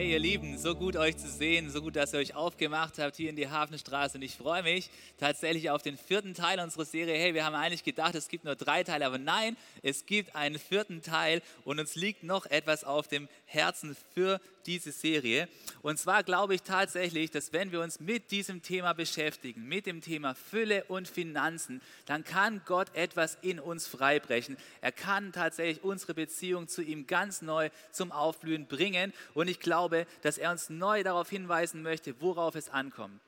Hey ihr Lieben, so gut euch zu sehen, so gut, dass ihr euch aufgemacht habt hier in die Hafenstraße. Und ich freue mich tatsächlich auf den vierten Teil unserer Serie. Hey, wir haben eigentlich gedacht, es gibt nur drei Teile, aber nein, es gibt einen vierten Teil und uns liegt noch etwas auf dem Herzen für diese Serie. Und zwar glaube ich tatsächlich, dass wenn wir uns mit diesem Thema beschäftigen, mit dem Thema Fülle und Finanzen, dann kann Gott etwas in uns freibrechen. Er kann tatsächlich unsere Beziehung zu ihm ganz neu zum Aufblühen bringen. Und ich glaube, dass er uns neu darauf hinweisen möchte, worauf es ankommt.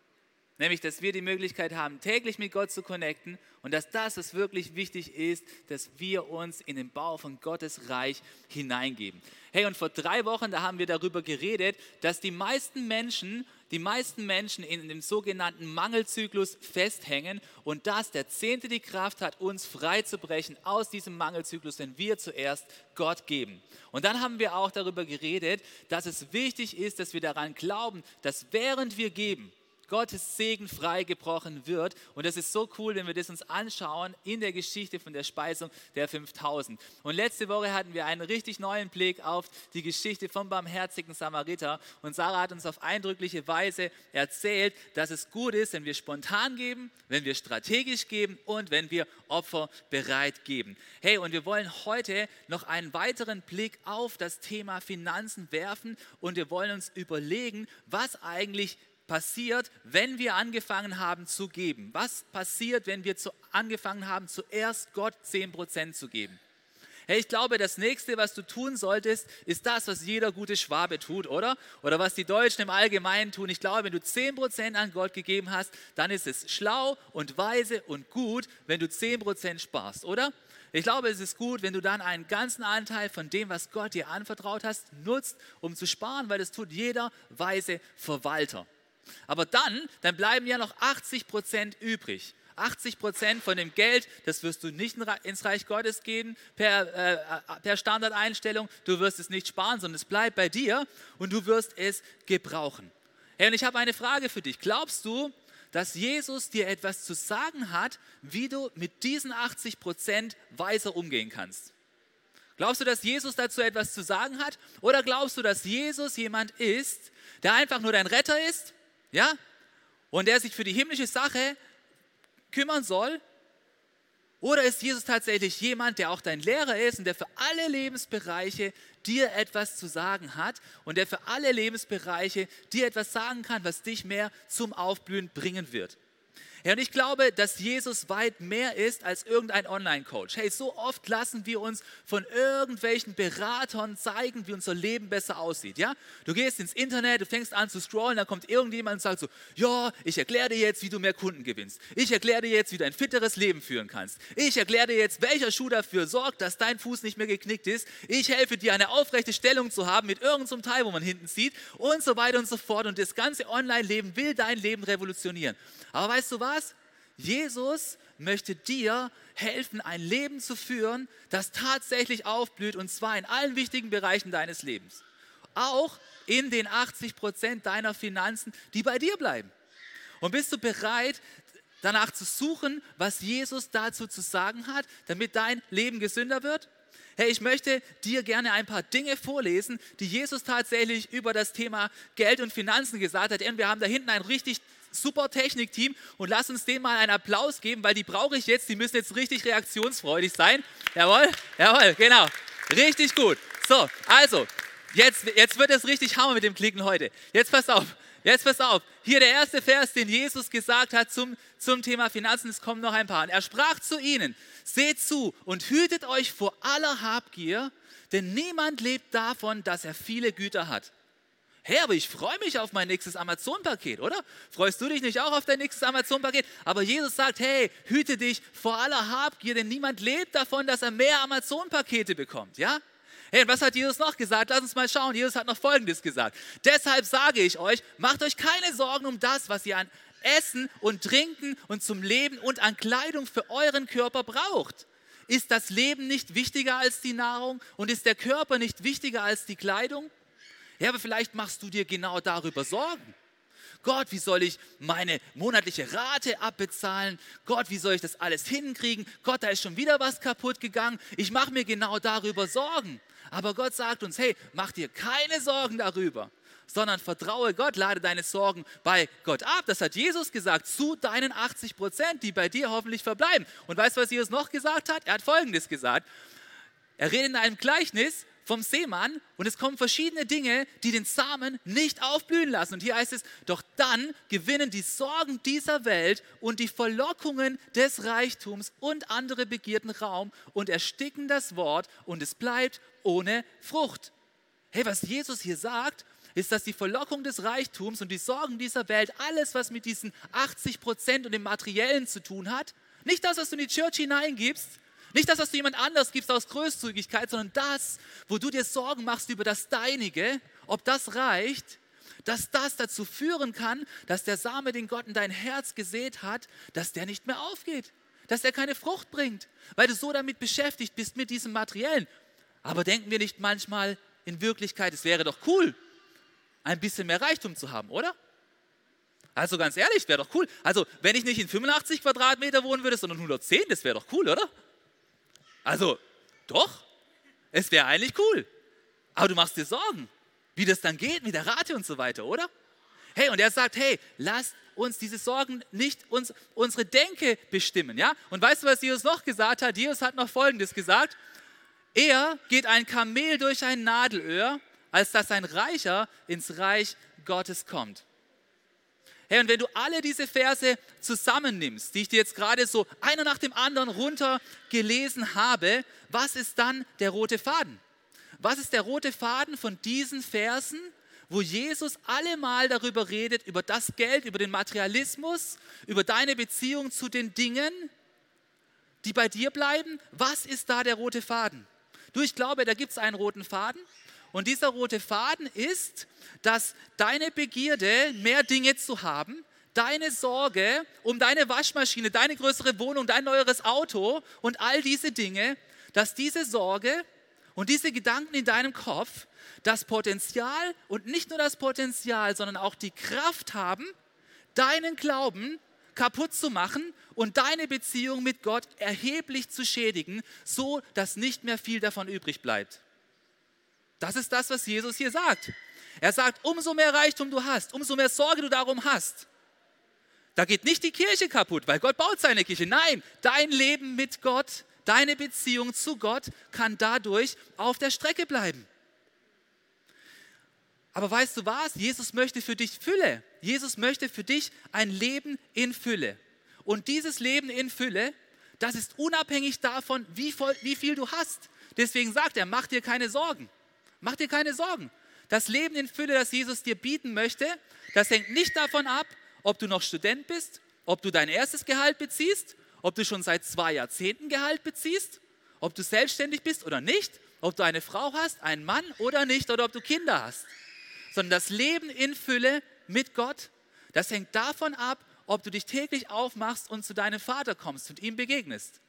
Nämlich, dass wir die Möglichkeit haben, täglich mit Gott zu connecten und dass das, was wirklich wichtig ist, dass wir uns in den Bau von Gottes Reich hineingeben. Hey, und vor drei Wochen, da haben wir darüber geredet, dass die meisten Menschen, die meisten Menschen in dem sogenannten Mangelzyklus festhängen und dass der Zehnte die Kraft hat, uns freizubrechen aus diesem Mangelzyklus, den wir zuerst Gott geben. Und dann haben wir auch darüber geredet, dass es wichtig ist, dass wir daran glauben, dass während wir geben, Gottes Segen freigebrochen wird. Und das ist so cool, wenn wir das uns anschauen in der Geschichte von der Speisung der 5000. Und letzte Woche hatten wir einen richtig neuen Blick auf die Geschichte vom barmherzigen Samariter. Und Sarah hat uns auf eindrückliche Weise erzählt, dass es gut ist, wenn wir spontan geben, wenn wir strategisch geben und wenn wir Opfer bereit geben. Hey, und wir wollen heute noch einen weiteren Blick auf das Thema Finanzen werfen und wir wollen uns überlegen, was eigentlich passiert, wenn wir angefangen haben zu geben? Was passiert, wenn wir zu, angefangen haben, zuerst Gott 10% zu geben? Hey, ich glaube, das nächste, was du tun solltest, ist das, was jeder gute Schwabe tut, oder? Oder was die Deutschen im Allgemeinen tun. Ich glaube, wenn du 10% an Gott gegeben hast, dann ist es schlau und weise und gut, wenn du 10% sparst, oder? Ich glaube, es ist gut, wenn du dann einen ganzen Anteil von dem, was Gott dir anvertraut hast, nutzt, um zu sparen, weil das tut jeder weise Verwalter. Aber dann, dann bleiben ja noch 80 Prozent übrig. 80 Prozent von dem Geld, das wirst du nicht ins Reich Gottes geben per, äh, per Standardeinstellung. Du wirst es nicht sparen, sondern es bleibt bei dir und du wirst es gebrauchen. Hey, und ich habe eine Frage für dich. Glaubst du, dass Jesus dir etwas zu sagen hat, wie du mit diesen 80 Prozent weiser umgehen kannst? Glaubst du, dass Jesus dazu etwas zu sagen hat? Oder glaubst du, dass Jesus jemand ist, der einfach nur dein Retter ist ja? Und der sich für die himmlische Sache kümmern soll? Oder ist Jesus tatsächlich jemand, der auch dein Lehrer ist und der für alle Lebensbereiche dir etwas zu sagen hat und der für alle Lebensbereiche dir etwas sagen kann, was dich mehr zum Aufblühen bringen wird? Ja, und ich glaube, dass Jesus weit mehr ist als irgendein Online-Coach. Hey, so oft lassen wir uns von irgendwelchen Beratern zeigen, wie unser Leben besser aussieht. Ja? Du gehst ins Internet, du fängst an zu scrollen, dann kommt irgendjemand und sagt so, ja, ich erkläre dir jetzt, wie du mehr Kunden gewinnst. Ich erkläre dir jetzt, wie du ein fitteres Leben führen kannst. Ich erkläre dir jetzt, welcher Schuh dafür sorgt, dass dein Fuß nicht mehr geknickt ist. Ich helfe dir, eine aufrechte Stellung zu haben mit irgendeinem Teil, wo man hinten sieht und so weiter und so fort. Und das ganze Online-Leben will dein Leben revolutionieren. Aber weißt du was? Jesus möchte dir helfen, ein Leben zu führen, das tatsächlich aufblüht und zwar in allen wichtigen Bereichen deines Lebens. Auch in den 80 Prozent deiner Finanzen, die bei dir bleiben. Und bist du bereit, danach zu suchen, was Jesus dazu zu sagen hat, damit dein Leben gesünder wird? Hey, ich möchte dir gerne ein paar Dinge vorlesen, die Jesus tatsächlich über das Thema Geld und Finanzen gesagt hat. Und wir haben da hinten ein richtig super Technikteam und lass uns denen mal einen Applaus geben, weil die brauche ich jetzt. Die müssen jetzt richtig reaktionsfreudig sein. Jawohl, jawohl, genau. Richtig gut. So, also, jetzt, jetzt wird es richtig Hammer mit dem Klicken heute. Jetzt pass auf. Jetzt pass auf, hier der erste Vers, den Jesus gesagt hat zum, zum Thema Finanzen, es kommen noch ein paar. Und er sprach zu ihnen, seht zu und hütet euch vor aller Habgier, denn niemand lebt davon, dass er viele Güter hat. Hey, aber ich freue mich auf mein nächstes Amazon-Paket, oder? Freust du dich nicht auch auf dein nächstes Amazon-Paket? Aber Jesus sagt, hey, hüte dich vor aller Habgier, denn niemand lebt davon, dass er mehr Amazon-Pakete bekommt, ja? Hey, was hat Jesus noch gesagt? Lass uns mal schauen. Jesus hat noch Folgendes gesagt. Deshalb sage ich euch, macht euch keine Sorgen um das, was ihr an Essen und Trinken und zum Leben und an Kleidung für euren Körper braucht. ist das Leben nicht wichtiger als die Nahrung und ist der Körper nicht wichtiger als die Kleidung? Ja, aber vielleicht machst du dir genau darüber Sorgen. Gott, wie soll ich meine monatliche Rate abbezahlen? Gott, wie soll ich das alles hinkriegen? Gott, da ist schon wieder was kaputt gegangen. Ich mache mir genau darüber Sorgen. Aber Gott sagt uns, hey, mach dir keine Sorgen darüber, sondern vertraue Gott, lade deine Sorgen bei Gott ab. Das hat Jesus gesagt, zu deinen 80 Prozent, die bei dir hoffentlich verbleiben. Und weißt du, was Jesus noch gesagt hat? Er hat Folgendes gesagt. Er redet in einem Gleichnis, vom Seemann und es kommen verschiedene Dinge, die den Samen nicht aufblühen lassen. Und hier heißt es, doch dann gewinnen die Sorgen dieser Welt und die Verlockungen des Reichtums und andere Begierden Raum und ersticken das Wort und es bleibt ohne Frucht. Hey, was Jesus hier sagt, ist, dass die Verlockung des Reichtums und die Sorgen dieser Welt, alles, was mit diesen 80 Prozent und dem Materiellen zu tun hat, nicht das, was du in die Church hineingibst, nicht das, was du jemand anders gibst aus Großzügigkeit, sondern das, wo du dir Sorgen machst über das Deinige, ob das reicht, dass das dazu führen kann, dass der Same, den Gott in dein Herz gesät hat, dass der nicht mehr aufgeht, dass der keine Frucht bringt, weil du so damit beschäftigt bist mit diesem Materiellen. Aber denken wir nicht manchmal in Wirklichkeit, es wäre doch cool, ein bisschen mehr Reichtum zu haben, oder? Also ganz ehrlich, wäre doch cool. Also wenn ich nicht in 85 Quadratmeter wohnen würde, sondern 110, das wäre doch cool, oder? Also, doch, es wäre eigentlich cool. Aber du machst dir Sorgen, wie das dann geht mit der Rate und so weiter, oder? Hey, und er sagt, hey, lasst uns diese Sorgen nicht uns, unsere Denke bestimmen, ja? Und weißt du, was Jesus noch gesagt hat? Jesus hat noch Folgendes gesagt. Er geht ein Kamel durch ein Nadelöhr, als dass ein Reicher ins Reich Gottes kommt. Hey, und wenn du alle diese Verse zusammennimmst, die ich dir jetzt gerade so einer nach dem anderen runter gelesen habe, was ist dann der rote Faden? Was ist der rote Faden von diesen Versen, wo Jesus allemal darüber redet, über das Geld, über den Materialismus, über deine Beziehung zu den Dingen, die bei dir bleiben? Was ist da der rote Faden? Du, ich glaube, da gibt es einen roten Faden. Und dieser rote Faden ist, dass deine Begierde, mehr Dinge zu haben, deine Sorge um deine Waschmaschine, deine größere Wohnung, dein neueres Auto und all diese Dinge, dass diese Sorge und diese Gedanken in deinem Kopf das Potenzial und nicht nur das Potenzial, sondern auch die Kraft haben, deinen Glauben kaputt zu machen und deine Beziehung mit Gott erheblich zu schädigen, so dass nicht mehr viel davon übrig bleibt. Das ist das, was Jesus hier sagt. Er sagt, umso mehr Reichtum du hast, umso mehr Sorge du darum hast. Da geht nicht die Kirche kaputt, weil Gott baut seine Kirche. Nein, dein Leben mit Gott, deine Beziehung zu Gott kann dadurch auf der Strecke bleiben. Aber weißt du was? Jesus möchte für dich Fülle. Jesus möchte für dich ein Leben in Fülle. Und dieses Leben in Fülle, das ist unabhängig davon, wie, voll, wie viel du hast. Deswegen sagt er, mach dir keine Sorgen. Mach dir keine Sorgen. Das Leben in Fülle, das Jesus dir bieten möchte, das hängt nicht davon ab, ob du noch Student bist, ob du dein erstes Gehalt beziehst, ob du schon seit zwei Jahrzehnten Gehalt beziehst, ob du selbstständig bist oder nicht, ob du eine Frau hast, einen Mann oder nicht, oder ob du Kinder hast. Sondern das Leben in Fülle mit Gott, das hängt davon ab, ob du dich täglich aufmachst und zu deinem Vater kommst und ihm begegnest.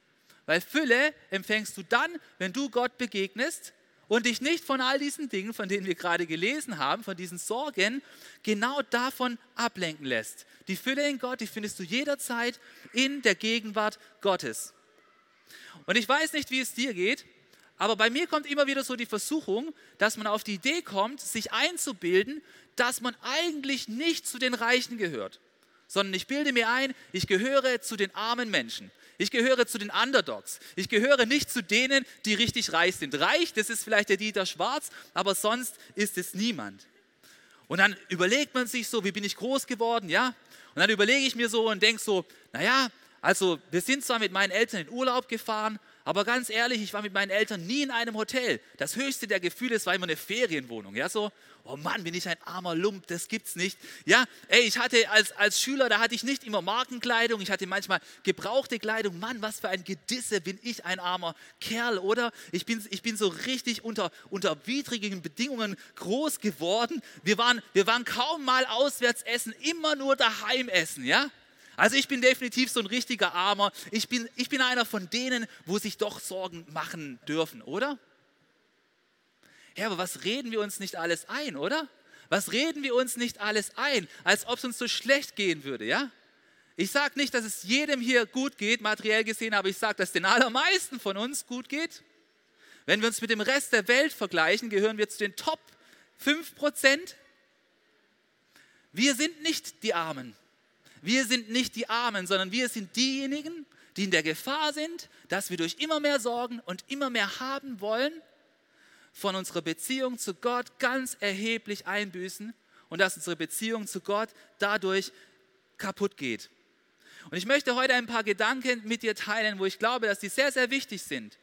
Weil Fülle empfängst du dann, wenn du Gott begegnest und dich nicht von all diesen Dingen, von denen wir gerade gelesen haben, von diesen Sorgen, genau davon ablenken lässt. Die Fülle in Gott, die findest du jederzeit in der Gegenwart Gottes. Und ich weiß nicht, wie es dir geht, aber bei mir kommt immer wieder so die Versuchung, dass man auf die Idee kommt, sich einzubilden, dass man eigentlich nicht zu den Reichen gehört, sondern ich bilde mir ein, ich gehöre zu den armen Menschen. Ich gehöre zu den Underdogs. Ich gehöre nicht zu denen, die richtig reich sind. Reich, das ist vielleicht der Dieter Schwarz, aber sonst ist es niemand. Und dann überlegt man sich so, wie bin ich groß geworden, ja? Und dann überlege ich mir so und denke so, naja, also wir sind zwar mit meinen Eltern in Urlaub gefahren, aber ganz ehrlich, ich war mit meinen Eltern nie in einem Hotel. Das höchste der Gefühle, es war immer eine Ferienwohnung. Ja, so, oh Mann, bin ich ein armer Lump, das gibt's nicht. Ja, ey, ich hatte als, als Schüler, da hatte ich nicht immer Markenkleidung, ich hatte manchmal gebrauchte Kleidung. Mann, was für ein Gedisse, bin ich ein armer Kerl, oder? Ich bin, ich bin so richtig unter, unter widrigen Bedingungen groß geworden. Wir waren, wir waren kaum mal auswärts essen, immer nur daheim essen, ja? Also ich bin definitiv so ein richtiger Armer. Ich bin, ich bin einer von denen, wo sich doch Sorgen machen dürfen, oder? Ja, aber was reden wir uns nicht alles ein, oder? Was reden wir uns nicht alles ein, als ob es uns so schlecht gehen würde, ja? Ich sage nicht, dass es jedem hier gut geht, materiell gesehen, aber ich sage, dass den allermeisten von uns gut geht. Wenn wir uns mit dem Rest der Welt vergleichen, gehören wir zu den Top 5 Prozent. Wir sind nicht die Armen. Wir sind nicht die Armen, sondern wir sind diejenigen, die in der Gefahr sind, dass wir durch immer mehr Sorgen und immer mehr haben wollen, von unserer Beziehung zu Gott ganz erheblich einbüßen und dass unsere Beziehung zu Gott dadurch kaputt geht. Und ich möchte heute ein paar Gedanken mit dir teilen, wo ich glaube, dass die sehr, sehr wichtig sind.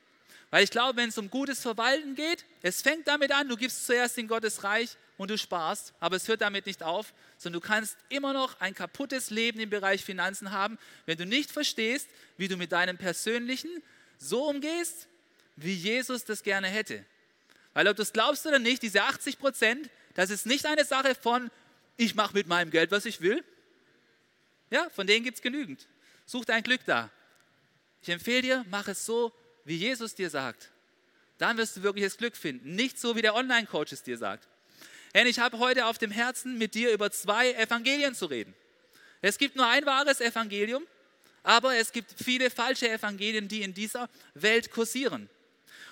Weil ich glaube, wenn es um gutes Verwalten geht, es fängt damit an, du gibst zuerst in Gottes Reich und du sparst, aber es hört damit nicht auf, sondern du kannst immer noch ein kaputtes Leben im Bereich Finanzen haben, wenn du nicht verstehst, wie du mit deinem persönlichen so umgehst, wie Jesus das gerne hätte. Weil ob du es glaubst oder nicht, diese 80 Prozent, das ist nicht eine Sache von, ich mache mit meinem Geld, was ich will. Ja, von denen gibt es genügend. Such dein Glück da. Ich empfehle dir, mach es so, wie Jesus dir sagt. Dann wirst du wirkliches Glück finden. Nicht so, wie der Online-Coach es dir sagt. Denn ich habe heute auf dem Herzen, mit dir über zwei Evangelien zu reden. Es gibt nur ein wahres Evangelium, aber es gibt viele falsche Evangelien, die in dieser Welt kursieren.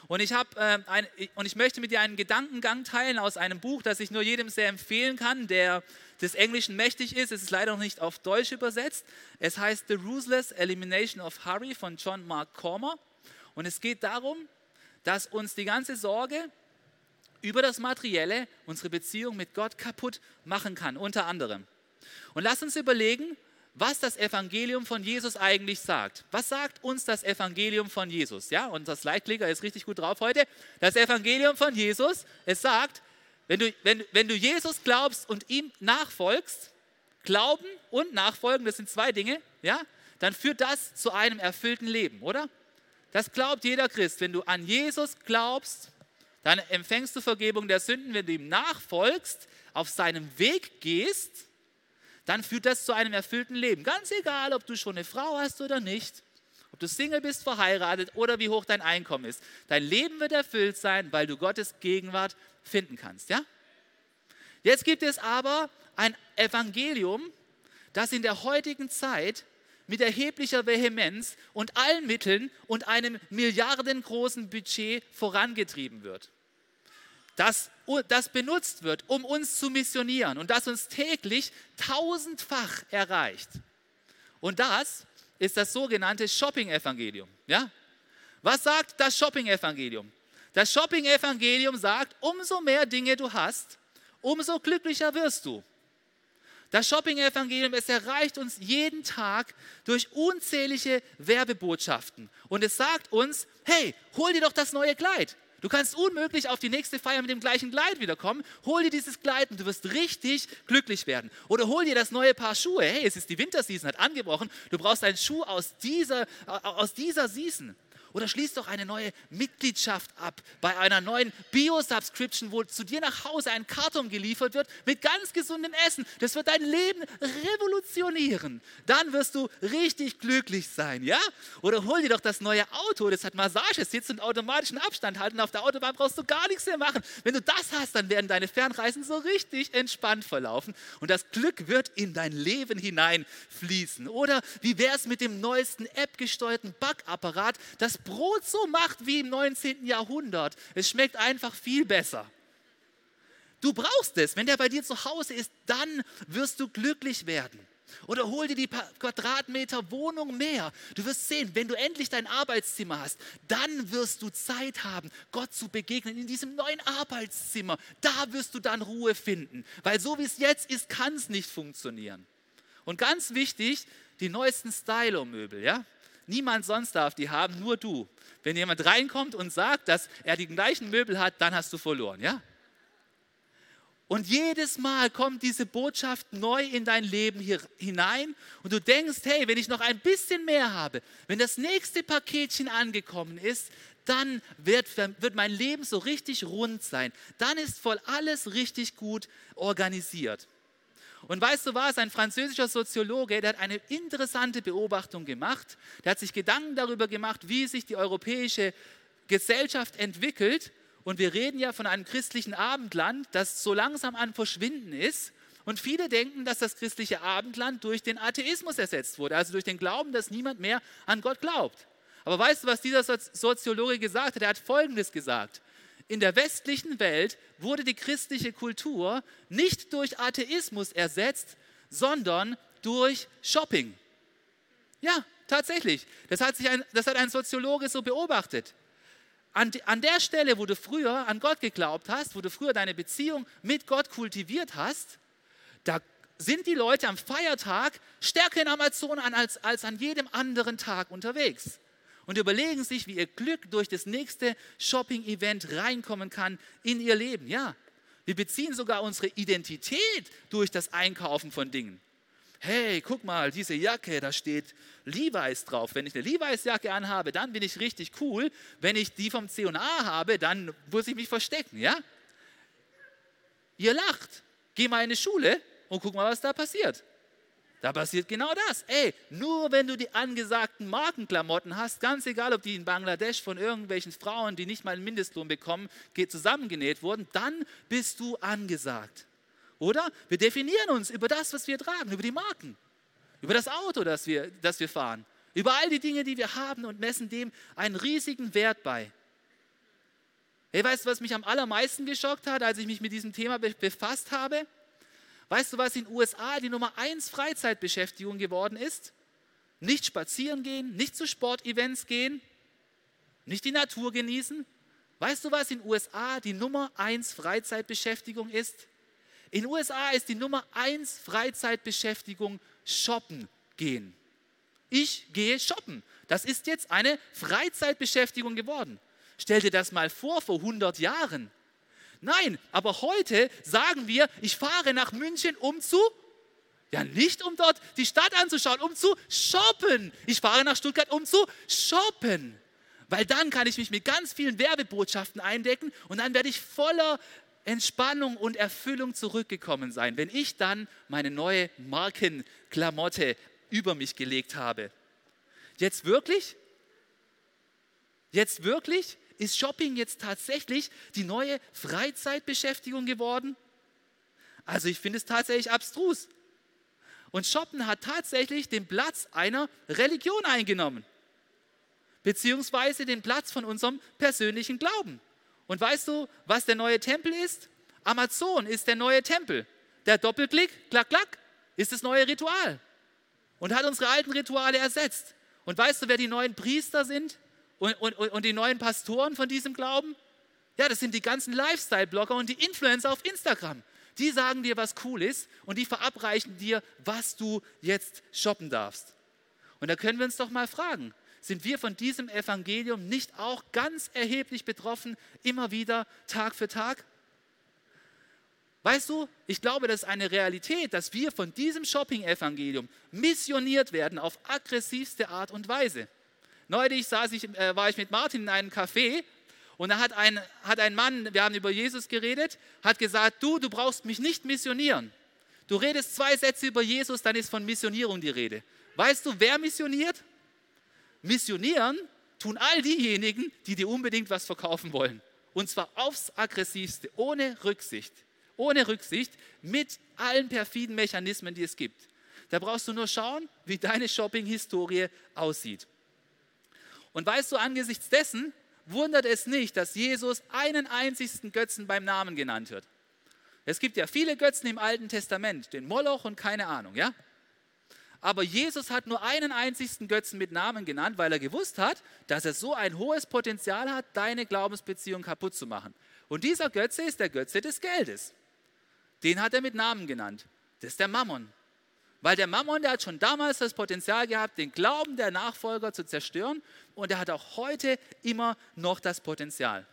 Und ich, hab, äh, ein, und ich möchte mit dir einen Gedankengang teilen aus einem Buch, das ich nur jedem sehr empfehlen kann, der des Englischen mächtig ist. Es ist leider noch nicht auf Deutsch übersetzt. Es heißt The Ruthless Elimination of Hurry von John Mark Cormer. Und es geht darum, dass uns die ganze Sorge über das Materielle unsere Beziehung mit Gott kaputt machen kann, unter anderem. Und lass uns überlegen, was das Evangelium von Jesus eigentlich sagt. Was sagt uns das Evangelium von Jesus? Ja, und das Leitklicker ist richtig gut drauf heute. Das Evangelium von Jesus, es sagt, wenn du, wenn, wenn du Jesus glaubst und ihm nachfolgst, Glauben und Nachfolgen, das sind zwei Dinge, ja, dann führt das zu einem erfüllten Leben, oder? Das glaubt jeder Christ. Wenn du an Jesus glaubst, dann empfängst du Vergebung der Sünden. Wenn du ihm nachfolgst, auf seinem Weg gehst, dann führt das zu einem erfüllten Leben. Ganz egal, ob du schon eine Frau hast oder nicht, ob du Single bist, verheiratet oder wie hoch dein Einkommen ist. Dein Leben wird erfüllt sein, weil du Gottes Gegenwart finden kannst. Ja? Jetzt gibt es aber ein Evangelium, das in der heutigen Zeit mit erheblicher Vehemenz und allen Mitteln und einem milliardengroßen Budget vorangetrieben wird das, das benutzt wird, um uns zu missionieren und das uns täglich tausendfach erreicht. Und das ist das sogenannte Shopping-Evangelium. Ja? Was sagt das Shopping-Evangelium? Das Shopping-Evangelium sagt, umso mehr Dinge du hast, umso glücklicher wirst du. Das Shopping-Evangelium, es erreicht uns jeden Tag durch unzählige Werbebotschaften. Und es sagt uns, hey, hol dir doch das neue Kleid. Du kannst unmöglich auf die nächste Feier mit dem gleichen Kleid wiederkommen. Hol dir dieses Kleid und du wirst richtig glücklich werden. Oder hol dir das neue Paar Schuhe. Hey, es ist die Winterseason, hat angebrochen. Du brauchst einen Schuh aus dieser, aus dieser Season. Oder schließ doch eine neue Mitgliedschaft ab bei einer neuen Bio-Subscription, wo zu dir nach Hause ein Karton geliefert wird mit ganz gesundem Essen. Das wird dein Leben revolutionieren. Dann wirst du richtig glücklich sein, ja? Oder hol dir doch das neue Auto, das hat Massagesitz und automatischen Abstand halten. Auf der Autobahn brauchst du gar nichts mehr machen. Wenn du das hast, dann werden deine Fernreisen so richtig entspannt verlaufen und das Glück wird in dein Leben hineinfließen. Oder wie wäre es mit dem neuesten App-gesteuerten Backapparat, das Brot so macht wie im 19. Jahrhundert. Es schmeckt einfach viel besser. Du brauchst es. Wenn der bei dir zu Hause ist, dann wirst du glücklich werden. Oder hol dir die Quadratmeter Wohnung mehr. Du wirst sehen, wenn du endlich dein Arbeitszimmer hast, dann wirst du Zeit haben, Gott zu begegnen in diesem neuen Arbeitszimmer. Da wirst du dann Ruhe finden. Weil so wie es jetzt ist, kann es nicht funktionieren. Und ganz wichtig, die neuesten Stylo-Möbel, ja? Niemand sonst darf die haben, nur du. Wenn jemand reinkommt und sagt, dass er die gleichen Möbel hat, dann hast du verloren, ja? Und jedes Mal kommt diese Botschaft neu in dein Leben hier hinein und du denkst, hey, wenn ich noch ein bisschen mehr habe, wenn das nächste Paketchen angekommen ist, dann wird, wird mein Leben so richtig rund sein. Dann ist voll alles richtig gut organisiert. Und weißt du was, ein französischer Soziologe, der hat eine interessante Beobachtung gemacht. Der hat sich Gedanken darüber gemacht, wie sich die europäische Gesellschaft entwickelt. Und wir reden ja von einem christlichen Abendland, das so langsam an Verschwinden ist. Und viele denken, dass das christliche Abendland durch den Atheismus ersetzt wurde, also durch den Glauben, dass niemand mehr an Gott glaubt. Aber weißt du, was dieser Soziologe gesagt hat? Er hat Folgendes gesagt in der westlichen Welt wurde die christliche Kultur nicht durch Atheismus ersetzt, sondern durch Shopping. Ja, tatsächlich. Das hat, sich ein, das hat ein Soziologe so beobachtet. An, an der Stelle, wo du früher an Gott geglaubt hast, wo du früher deine Beziehung mit Gott kultiviert hast, da sind die Leute am Feiertag stärker in Amazon an als, als an jedem anderen Tag unterwegs und überlegen sich, wie ihr Glück durch das nächste Shopping-Event reinkommen kann in ihr Leben. Ja, wir beziehen sogar unsere Identität durch das Einkaufen von Dingen. Hey, guck mal, diese Jacke, da steht Levi's drauf. Wenn ich eine Levi's-Jacke anhabe, dann bin ich richtig cool. Wenn ich die vom C&A habe, dann muss ich mich verstecken, ja? Ihr lacht. Geh mal in eine Schule und guck mal, was da passiert. Da passiert genau das. Ey, nur wenn du die angesagten Markenklamotten hast, ganz egal, ob die in Bangladesch von irgendwelchen Frauen, die nicht mal einen Mindestlohn bekommen, zusammengenäht wurden, dann bist du angesagt. Oder? Wir definieren uns über das, was wir tragen, über die Marken, über das Auto, das wir, das wir fahren, über all die Dinge, die wir haben und messen dem einen riesigen Wert bei. Hey, weißt du, was mich am allermeisten geschockt hat, als ich mich mit diesem Thema befasst habe? Weißt du, was in den USA die Nummer 1 Freizeitbeschäftigung geworden ist? Nicht spazieren gehen, nicht zu Sportevents gehen, nicht die Natur genießen. Weißt du, was in den USA die Nummer 1 Freizeitbeschäftigung ist? In den USA ist die Nummer 1 Freizeitbeschäftigung shoppen gehen. Ich gehe shoppen. Das ist jetzt eine Freizeitbeschäftigung geworden. Stell dir das mal vor, vor 100 Jahren. Nein, aber heute sagen wir, ich fahre nach München, um zu, ja nicht um dort die Stadt anzuschauen, um zu shoppen. Ich fahre nach Stuttgart, um zu shoppen. Weil dann kann ich mich mit ganz vielen Werbebotschaften eindecken und dann werde ich voller Entspannung und Erfüllung zurückgekommen sein, wenn ich dann meine neue Markenklamotte über mich gelegt habe. Jetzt wirklich? Jetzt wirklich? Ist Shopping jetzt tatsächlich die neue Freizeitbeschäftigung geworden? Also ich finde es tatsächlich abstrus. Und Shoppen hat tatsächlich den Platz einer Religion eingenommen, beziehungsweise den Platz von unserem persönlichen Glauben. Und weißt du, was der neue Tempel ist? Amazon ist der neue Tempel. Der Doppelklick, klack, klack, ist das neue Ritual und hat unsere alten Rituale ersetzt. Und weißt du, wer die neuen Priester sind? Und, und, und die neuen Pastoren von diesem Glauben? Ja, das sind die ganzen Lifestyle-Blogger und die Influencer auf Instagram. Die sagen dir, was cool ist und die verabreichen dir, was du jetzt shoppen darfst. Und da können wir uns doch mal fragen, sind wir von diesem Evangelium nicht auch ganz erheblich betroffen, immer wieder, Tag für Tag? Weißt du, ich glaube, das ist eine Realität, dass wir von diesem Shopping-Evangelium missioniert werden auf aggressivste Art und Weise. Neulich saß ich, äh, war ich mit Martin in einem Café und da hat ein, hat ein Mann, wir haben über Jesus geredet, hat gesagt, du, du brauchst mich nicht missionieren. Du redest zwei Sätze über Jesus, dann ist von Missionierung die Rede. Weißt du, wer missioniert? Missionieren tun all diejenigen, die dir unbedingt was verkaufen wollen. Und zwar aufs aggressivste, ohne Rücksicht. Ohne Rücksicht, mit allen perfiden Mechanismen, die es gibt. Da brauchst du nur schauen, wie deine Shopping-Historie aussieht. Und weißt du, angesichts dessen wundert es nicht, dass Jesus einen einzigsten Götzen beim Namen genannt wird. Es gibt ja viele Götzen im Alten Testament, den Moloch und keine Ahnung, ja? Aber Jesus hat nur einen einzigsten Götzen mit Namen genannt, weil er gewusst hat, dass er so ein hohes Potenzial hat, deine Glaubensbeziehung kaputt zu machen. Und dieser Götze ist der Götze des Geldes. Den hat er mit Namen genannt. Das ist der Mammon. Weil der Mammon, der hat schon damals das Potenzial gehabt, den Glauben der Nachfolger zu zerstören und er hat auch heute immer noch das Potenzial.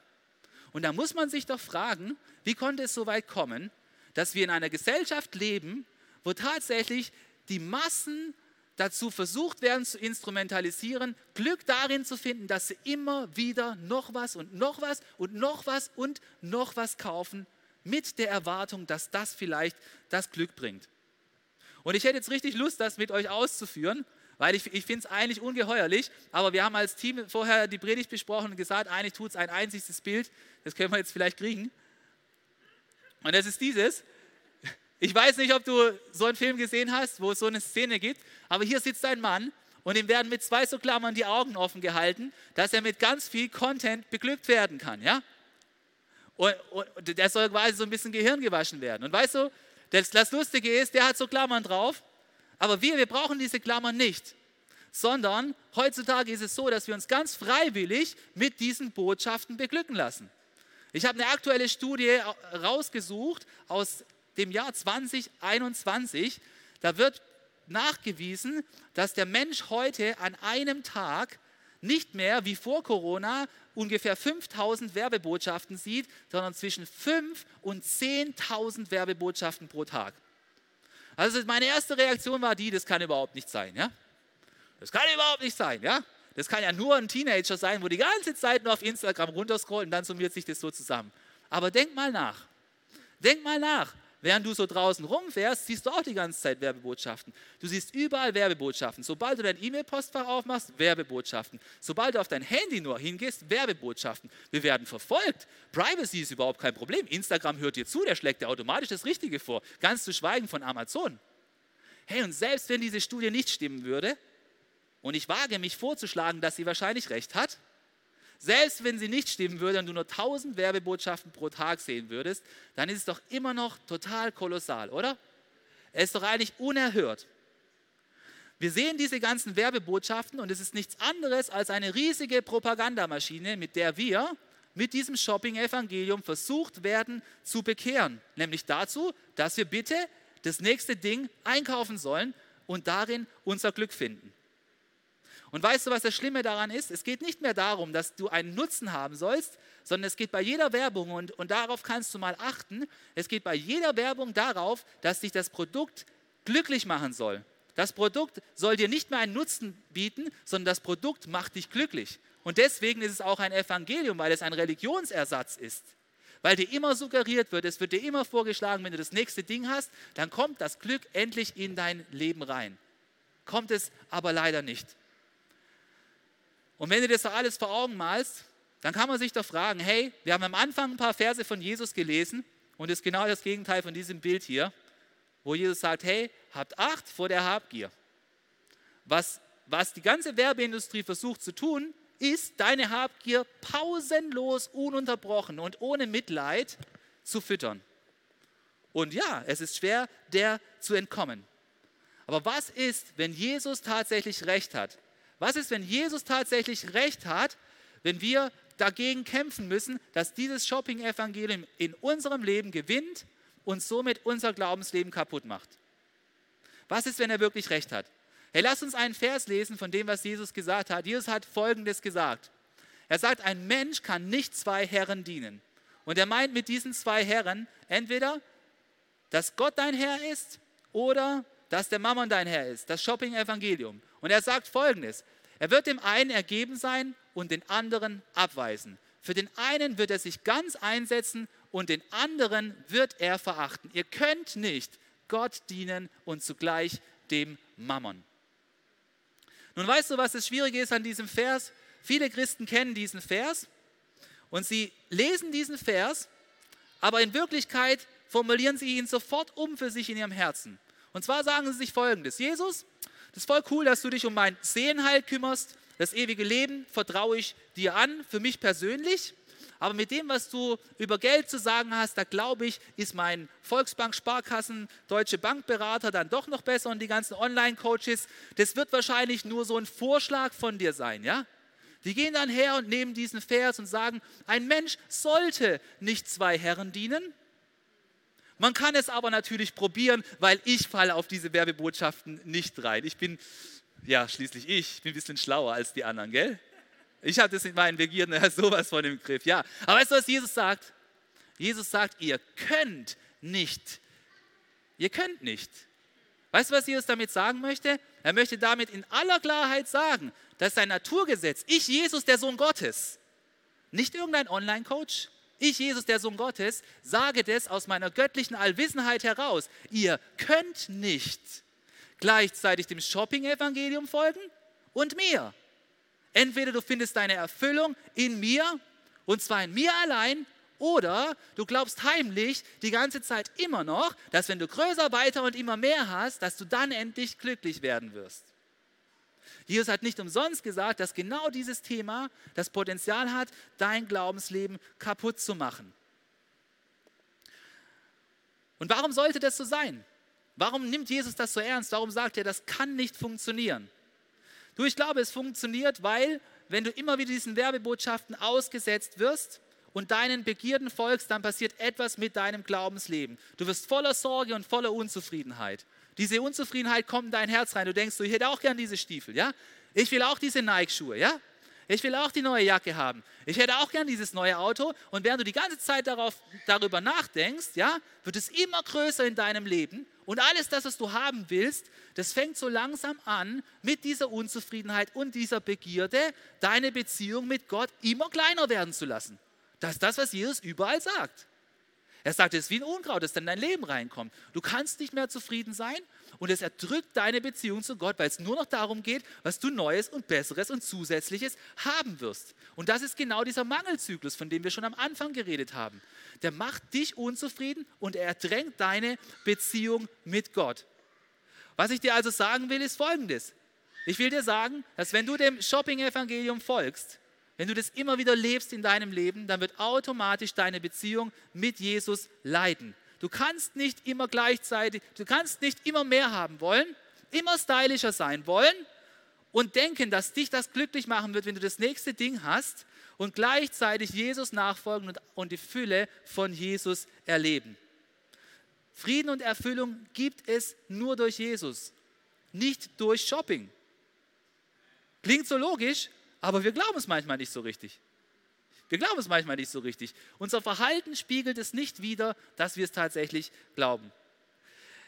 Und da muss man sich doch fragen, wie konnte es so weit kommen, dass wir in einer Gesellschaft leben, wo tatsächlich die Massen dazu versucht werden zu instrumentalisieren, Glück darin zu finden, dass sie immer wieder noch was und noch was und noch was und noch was kaufen, mit der Erwartung, dass das vielleicht das Glück bringt. Und ich hätte jetzt richtig Lust, das mit euch auszuführen, weil ich, ich finde es eigentlich ungeheuerlich. Aber wir haben als Team vorher die Predigt besprochen und gesagt, eigentlich tut es ein einziges Bild. Das können wir jetzt vielleicht kriegen. Und das ist dieses. Ich weiß nicht, ob du so einen Film gesehen hast, wo es so eine Szene gibt, aber hier sitzt ein Mann und ihm werden mit zwei so Klammern die Augen offen gehalten, dass er mit ganz viel Content beglückt werden kann. Ja? Und, und der soll quasi so ein bisschen Gehirn gewaschen werden. Und weißt du, das, das Lustige ist, der hat so Klammern drauf, aber wir, wir brauchen diese Klammern nicht. Sondern heutzutage ist es so, dass wir uns ganz freiwillig mit diesen Botschaften beglücken lassen. Ich habe eine aktuelle Studie rausgesucht aus dem Jahr 2021. Da wird nachgewiesen, dass der Mensch heute an einem Tag nicht mehr wie vor Corona ungefähr 5000 Werbebotschaften sieht, sondern zwischen 5 und 10.000 Werbebotschaften pro Tag. Also meine erste Reaktion war die, das kann überhaupt nicht sein. Ja? Das kann überhaupt nicht sein. Ja? Das kann ja nur ein Teenager sein, wo die ganze Zeit nur auf Instagram runterscrollt und dann summiert sich das so zusammen. Aber denk mal nach. Denk mal nach. Während du so draußen rumfährst, siehst du auch die ganze Zeit Werbebotschaften. Du siehst überall Werbebotschaften. Sobald du dein E-Mail-Postfach aufmachst, Werbebotschaften. Sobald du auf dein Handy nur hingehst, Werbebotschaften. Wir werden verfolgt. Privacy ist überhaupt kein Problem. Instagram hört dir zu, der schlägt dir automatisch das Richtige vor. Ganz zu schweigen von Amazon. Hey, und selbst wenn diese Studie nicht stimmen würde, und ich wage mich vorzuschlagen, dass sie wahrscheinlich recht hat, selbst wenn sie nicht stimmen würde und du nur 1000 Werbebotschaften pro Tag sehen würdest, dann ist es doch immer noch total kolossal, oder? Es ist doch eigentlich unerhört. Wir sehen diese ganzen Werbebotschaften und es ist nichts anderes als eine riesige Propagandamaschine, mit der wir mit diesem Shopping-Evangelium versucht werden zu bekehren. Nämlich dazu, dass wir bitte das nächste Ding einkaufen sollen und darin unser Glück finden. Und weißt du, was das Schlimme daran ist? Es geht nicht mehr darum, dass du einen Nutzen haben sollst, sondern es geht bei jeder Werbung, und, und darauf kannst du mal achten, es geht bei jeder Werbung darauf, dass dich das Produkt glücklich machen soll. Das Produkt soll dir nicht mehr einen Nutzen bieten, sondern das Produkt macht dich glücklich. Und deswegen ist es auch ein Evangelium, weil es ein Religionsersatz ist. Weil dir immer suggeriert wird, es wird dir immer vorgeschlagen, wenn du das nächste Ding hast, dann kommt das Glück endlich in dein Leben rein. Kommt es aber leider nicht. Und wenn du das alles vor Augen malst, dann kann man sich doch fragen, hey, wir haben am Anfang ein paar Verse von Jesus gelesen und das ist genau das Gegenteil von diesem Bild hier, wo Jesus sagt, hey, habt Acht vor der Habgier. Was, was die ganze Werbeindustrie versucht zu tun, ist, deine Habgier pausenlos, ununterbrochen und ohne Mitleid zu füttern. Und ja, es ist schwer, der zu entkommen. Aber was ist, wenn Jesus tatsächlich recht hat? Was ist, wenn Jesus tatsächlich recht hat, wenn wir dagegen kämpfen müssen, dass dieses Shopping-Evangelium in unserem Leben gewinnt und somit unser Glaubensleben kaputt macht? Was ist, wenn er wirklich recht hat? Hey, lass uns einen Vers lesen von dem, was Jesus gesagt hat. Jesus hat Folgendes gesagt. Er sagt, ein Mensch kann nicht zwei Herren dienen. Und er meint mit diesen zwei Herren entweder, dass Gott dein Herr ist oder dass der Mammon dein Herr ist, das Shopping-Evangelium. Und er sagt folgendes: Er wird dem einen ergeben sein und den anderen abweisen. Für den einen wird er sich ganz einsetzen und den anderen wird er verachten. Ihr könnt nicht Gott dienen und zugleich dem Mammon. Nun weißt du, was das Schwierige ist an diesem Vers? Viele Christen kennen diesen Vers und sie lesen diesen Vers, aber in Wirklichkeit formulieren sie ihn sofort um für sich in ihrem Herzen. Und zwar sagen sie sich folgendes: Jesus, das ist voll cool, dass du dich um mein Seelenheil kümmerst. Das ewige Leben vertraue ich dir an, für mich persönlich. Aber mit dem, was du über Geld zu sagen hast, da glaube ich, ist mein Volksbank, Sparkassen, Deutsche Bankberater dann doch noch besser und die ganzen Online-Coaches. Das wird wahrscheinlich nur so ein Vorschlag von dir sein, ja? Die gehen dann her und nehmen diesen Vers und sagen, ein Mensch sollte nicht zwei Herren dienen, man kann es aber natürlich probieren, weil ich falle auf diese Werbebotschaften nicht rein. Ich bin, ja, schließlich ich, bin ein bisschen schlauer als die anderen, gell? Ich habe das in meinen Begierden sowas von im Griff, ja. Aber weißt du, was Jesus sagt? Jesus sagt, ihr könnt nicht. Ihr könnt nicht. Weißt du, was Jesus damit sagen möchte? Er möchte damit in aller Klarheit sagen, dass sein Naturgesetz, ich Jesus, der Sohn Gottes, nicht irgendein Online-Coach, ich, Jesus, der Sohn Gottes, sage das aus meiner göttlichen Allwissenheit heraus. Ihr könnt nicht gleichzeitig dem Shopping-Evangelium folgen und mir. Entweder du findest deine Erfüllung in mir, und zwar in mir allein, oder du glaubst heimlich die ganze Zeit immer noch, dass wenn du größer, weiter und immer mehr hast, dass du dann endlich glücklich werden wirst. Jesus hat nicht umsonst gesagt, dass genau dieses Thema das Potenzial hat, dein Glaubensleben kaputt zu machen. Und warum sollte das so sein? Warum nimmt Jesus das so ernst? Warum sagt er, das kann nicht funktionieren? Du, ich glaube, es funktioniert, weil wenn du immer wieder diesen Werbebotschaften ausgesetzt wirst und deinen Begierden folgst, dann passiert etwas mit deinem Glaubensleben. Du wirst voller Sorge und voller Unzufriedenheit. Diese Unzufriedenheit kommt in dein Herz rein. Du denkst, ich hätte auch gern diese Stiefel, ja? Ich will auch diese Nike-Schuhe, ja? Ich will auch die neue Jacke haben. Ich hätte auch gern dieses neue Auto. Und während du die ganze Zeit darauf, darüber nachdenkst, ja, wird es immer größer in deinem Leben. Und alles das, was du haben willst, das fängt so langsam an, mit dieser Unzufriedenheit und dieser Begierde deine Beziehung mit Gott immer kleiner werden zu lassen. Das ist das, was Jesus überall sagt. Er sagt, es ist wie ein Unkraut, das in dein Leben reinkommt. Du kannst nicht mehr zufrieden sein und es erdrückt deine Beziehung zu Gott, weil es nur noch darum geht, was du Neues und Besseres und Zusätzliches haben wirst. Und das ist genau dieser Mangelzyklus, von dem wir schon am Anfang geredet haben. Der macht dich unzufrieden und er drängt deine Beziehung mit Gott. Was ich dir also sagen will, ist folgendes. Ich will dir sagen, dass wenn du dem Shopping-Evangelium folgst, wenn du das immer wieder lebst in deinem Leben, dann wird automatisch deine Beziehung mit Jesus leiden. Du kannst nicht immer gleichzeitig, du kannst nicht immer mehr haben wollen, immer stylischer sein wollen und denken, dass dich das glücklich machen wird, wenn du das nächste Ding hast und gleichzeitig Jesus nachfolgen und, und die Fülle von Jesus erleben. Frieden und Erfüllung gibt es nur durch Jesus, nicht durch Shopping. Klingt so logisch, aber wir glauben es manchmal nicht so richtig. Wir glauben es manchmal nicht so richtig. Unser Verhalten spiegelt es nicht wider, dass wir es tatsächlich glauben.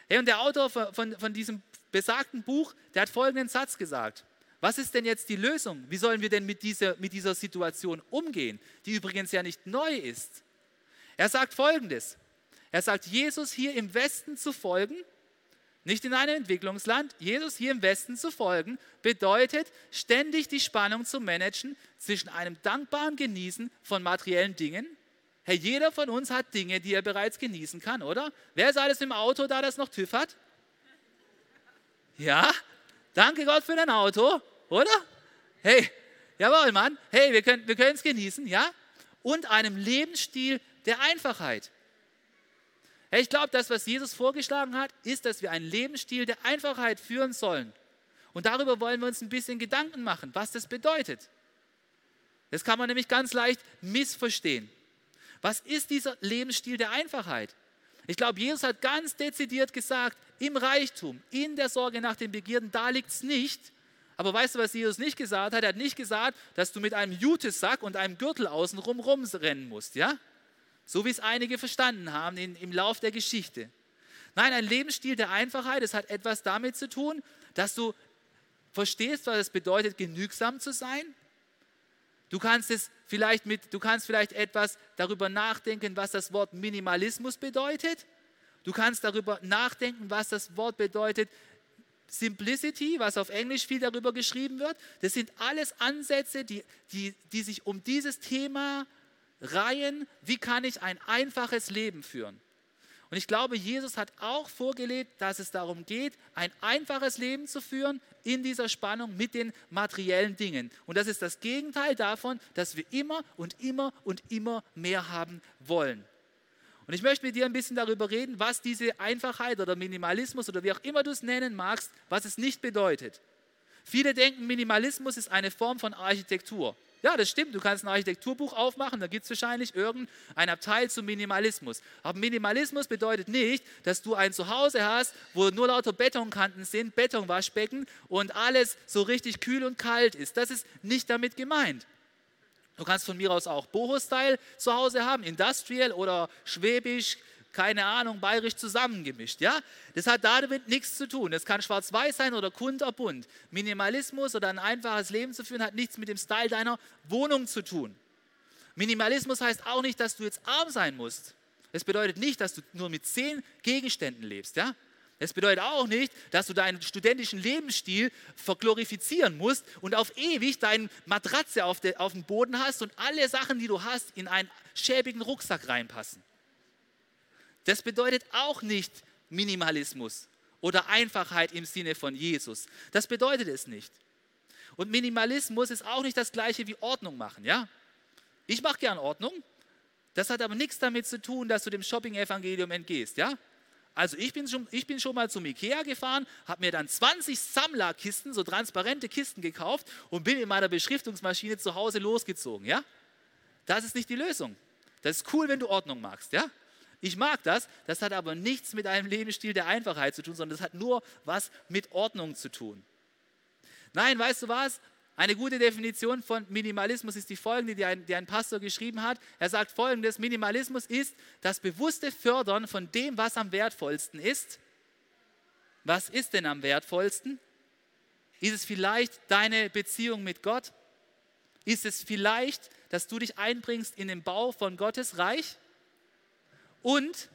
Hey, und der Autor von, von diesem besagten Buch, der hat folgenden Satz gesagt. Was ist denn jetzt die Lösung? Wie sollen wir denn mit dieser, mit dieser Situation umgehen, die übrigens ja nicht neu ist? Er sagt folgendes. Er sagt, Jesus hier im Westen zu folgen, nicht in einem Entwicklungsland, Jesus hier im Westen zu folgen, bedeutet ständig die Spannung zu managen zwischen einem dankbaren Genießen von materiellen Dingen. Hey, jeder von uns hat Dinge, die er bereits genießen kann, oder? Wer ist alles im Auto da, das noch TÜV hat? Ja, danke Gott für dein Auto, oder? Hey, jawohl, Mann. Hey, wir können wir es genießen, ja? Und einem Lebensstil der Einfachheit. Ich glaube, das, was Jesus vorgeschlagen hat, ist, dass wir einen Lebensstil der Einfachheit führen sollen. Und darüber wollen wir uns ein bisschen Gedanken machen, was das bedeutet. Das kann man nämlich ganz leicht missverstehen. Was ist dieser Lebensstil der Einfachheit? Ich glaube, Jesus hat ganz dezidiert gesagt, im Reichtum, in der Sorge nach den Begierden, da liegt es nicht. Aber weißt du, was Jesus nicht gesagt hat? Er hat nicht gesagt, dass du mit einem Jutesack und einem Gürtel außenrum rumrennen musst, ja? So wie es einige verstanden haben in, im Lauf der Geschichte. Nein, ein Lebensstil der Einfachheit, es hat etwas damit zu tun, dass du verstehst, was es bedeutet, genügsam zu sein. Du kannst es vielleicht mit, du kannst vielleicht etwas darüber nachdenken, was das Wort Minimalismus bedeutet. Du kannst darüber nachdenken, was das Wort bedeutet, Simplicity, was auf Englisch viel darüber geschrieben wird. Das sind alles Ansätze, die, die, die sich um dieses Thema Reihen, wie kann ich ein einfaches Leben führen. Und ich glaube, Jesus hat auch vorgelegt, dass es darum geht, ein einfaches Leben zu führen in dieser Spannung mit den materiellen Dingen. Und das ist das Gegenteil davon, dass wir immer und immer und immer mehr haben wollen. Und ich möchte mit dir ein bisschen darüber reden, was diese Einfachheit oder Minimalismus oder wie auch immer du es nennen magst, was es nicht bedeutet. Viele denken, Minimalismus ist eine Form von Architektur. Ja, das stimmt. Du kannst ein Architekturbuch aufmachen, da gibt es wahrscheinlich irgendein Abteil zum Minimalismus. Aber Minimalismus bedeutet nicht, dass du ein Zuhause hast, wo nur lauter Betonkanten sind, Betonwaschbecken und alles so richtig kühl und kalt ist. Das ist nicht damit gemeint. Du kannst von mir aus auch Boho-Style zu Hause haben, Industrial oder Schwäbisch, keine Ahnung, bayerisch zusammengemischt. Ja? Das hat damit nichts zu tun. Das kann schwarz-weiß sein oder kunterbunt. Minimalismus oder ein einfaches Leben zu führen hat nichts mit dem Style deiner Wohnung zu tun. Minimalismus heißt auch nicht, dass du jetzt arm sein musst. Es bedeutet nicht, dass du nur mit zehn Gegenständen lebst. Ja? Es bedeutet auch nicht, dass du deinen studentischen Lebensstil verglorifizieren musst und auf ewig deine Matratze auf, de, auf dem Boden hast und alle Sachen, die du hast, in einen schäbigen Rucksack reinpassen. Das bedeutet auch nicht Minimalismus oder Einfachheit im Sinne von Jesus. Das bedeutet es nicht. Und Minimalismus ist auch nicht das gleiche wie Ordnung machen, ja? Ich mache gern Ordnung. Das hat aber nichts damit zu tun, dass du dem Shopping-Evangelium entgehst, ja? Also ich bin schon, ich bin schon mal zum Ikea gefahren, habe mir dann 20 Sammlerkisten, so transparente Kisten gekauft und bin mit meiner Beschriftungsmaschine zu Hause losgezogen. Ja? Das ist nicht die Lösung. Das ist cool, wenn du Ordnung magst. Ja? Ich mag das, das hat aber nichts mit einem Lebensstil der Einfachheit zu tun, sondern das hat nur was mit Ordnung zu tun. Nein, weißt du was? Eine gute Definition von Minimalismus ist die folgende, die ein, die ein Pastor geschrieben hat. Er sagt folgendes, Minimalismus ist das bewusste Fördern von dem, was am wertvollsten ist. Was ist denn am wertvollsten? Ist es vielleicht deine Beziehung mit Gott? Ist es vielleicht, dass du dich einbringst in den Bau von Gottes Reich? Und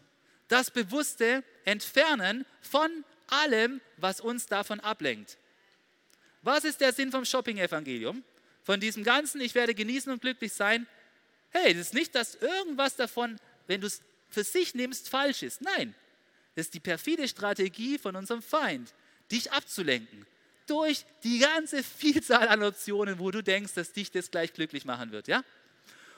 das bewusste Entfernen von allem, was uns davon ablenkt. Was ist der Sinn vom Shopping-Evangelium? Von diesem Ganzen, ich werde genießen und glücklich sein. Hey, das ist nicht, dass irgendwas davon, wenn du es für sich nimmst, falsch ist. Nein, das ist die perfide Strategie von unserem Feind, dich abzulenken. Durch die ganze Vielzahl an Optionen, wo du denkst, dass dich das gleich glücklich machen wird. Ja?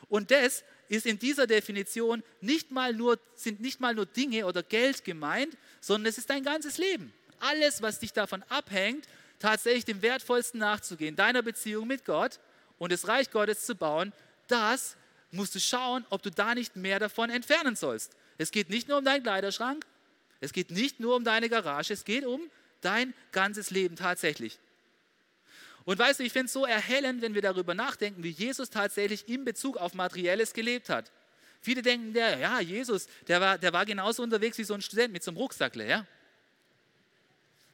Und das ist in dieser Definition nicht mal nur, sind nicht mal nur Dinge oder Geld gemeint, sondern es ist dein ganzes Leben. Alles, was dich davon abhängt, tatsächlich dem Wertvollsten nachzugehen, deiner Beziehung mit Gott und das Reich Gottes zu bauen, das musst du schauen, ob du da nicht mehr davon entfernen sollst. Es geht nicht nur um deinen Kleiderschrank, es geht nicht nur um deine Garage, es geht um dein ganzes Leben tatsächlich. Und weißt du, ich finde es so erhellend, wenn wir darüber nachdenken, wie Jesus tatsächlich in Bezug auf Materielles gelebt hat. Viele denken, der, ja, Jesus, der war, der war genauso unterwegs wie so ein Student mit so einem Rucksackle, ja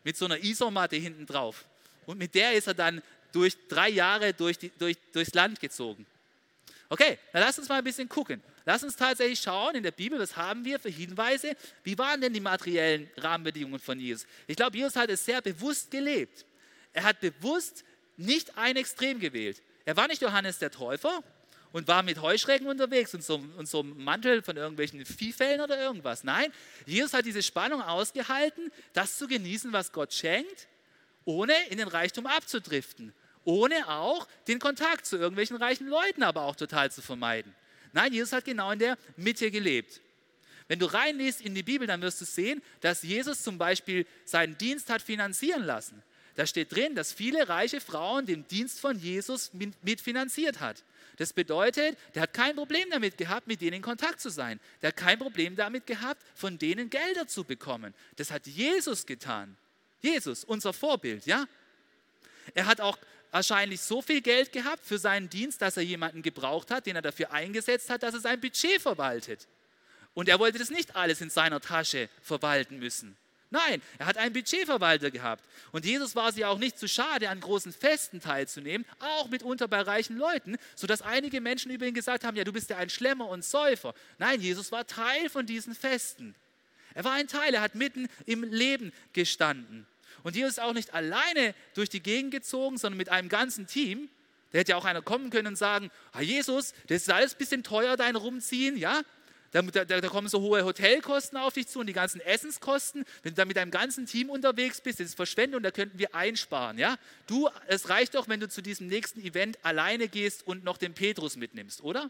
mit so einer Isomatte hinten drauf. Und mit der ist er dann durch drei Jahre durch die, durch, durchs Land gezogen. Okay, dann lass uns mal ein bisschen gucken. Lass uns tatsächlich schauen in der Bibel, was haben wir für Hinweise? Wie waren denn die materiellen Rahmenbedingungen von Jesus? Ich glaube, Jesus hat es sehr bewusst gelebt. Er hat bewusst nicht ein Extrem gewählt. Er war nicht Johannes der Täufer, und war mit Heuschrecken unterwegs und so, und so einem Mantel von irgendwelchen Viehfällen oder irgendwas. Nein, Jesus hat diese Spannung ausgehalten, das zu genießen, was Gott schenkt, ohne in den Reichtum abzudriften, ohne auch den Kontakt zu irgendwelchen reichen Leuten aber auch total zu vermeiden. Nein, Jesus hat genau in der Mitte gelebt. Wenn du reinliest in die Bibel, dann wirst du sehen, dass Jesus zum Beispiel seinen Dienst hat finanzieren lassen. Da steht drin, dass viele reiche Frauen den Dienst von Jesus mitfinanziert hat. Das bedeutet, der hat kein Problem damit gehabt, mit denen in Kontakt zu sein. Der hat kein Problem damit gehabt, von denen Gelder zu bekommen. Das hat Jesus getan. Jesus, unser Vorbild, ja? Er hat auch wahrscheinlich so viel Geld gehabt für seinen Dienst, dass er jemanden gebraucht hat, den er dafür eingesetzt hat, dass er sein Budget verwaltet. Und er wollte das nicht alles in seiner Tasche verwalten müssen. Nein, er hat einen Budgetverwalter gehabt. Und Jesus war sich auch nicht zu schade, an großen Festen teilzunehmen, auch mitunter bei reichen Leuten, sodass einige Menschen über ihn gesagt haben, ja, du bist ja ein Schlemmer und Säufer. Nein, Jesus war Teil von diesen Festen. Er war ein Teil, er hat mitten im Leben gestanden. Und Jesus ist auch nicht alleine durch die Gegend gezogen, sondern mit einem ganzen Team. Da hätte ja auch einer kommen können und sagen, ah, Jesus, das ist alles ein bisschen teuer, dein Rumziehen, ja? Da, da, da, kommen so hohe Hotelkosten auf dich zu und die ganzen Essenskosten. Wenn du da mit deinem ganzen Team unterwegs bist, das ist Verschwendung, da könnten wir einsparen. Ja? Du, es reicht doch, wenn du zu diesem nächsten Event alleine gehst und noch den Petrus mitnimmst, oder?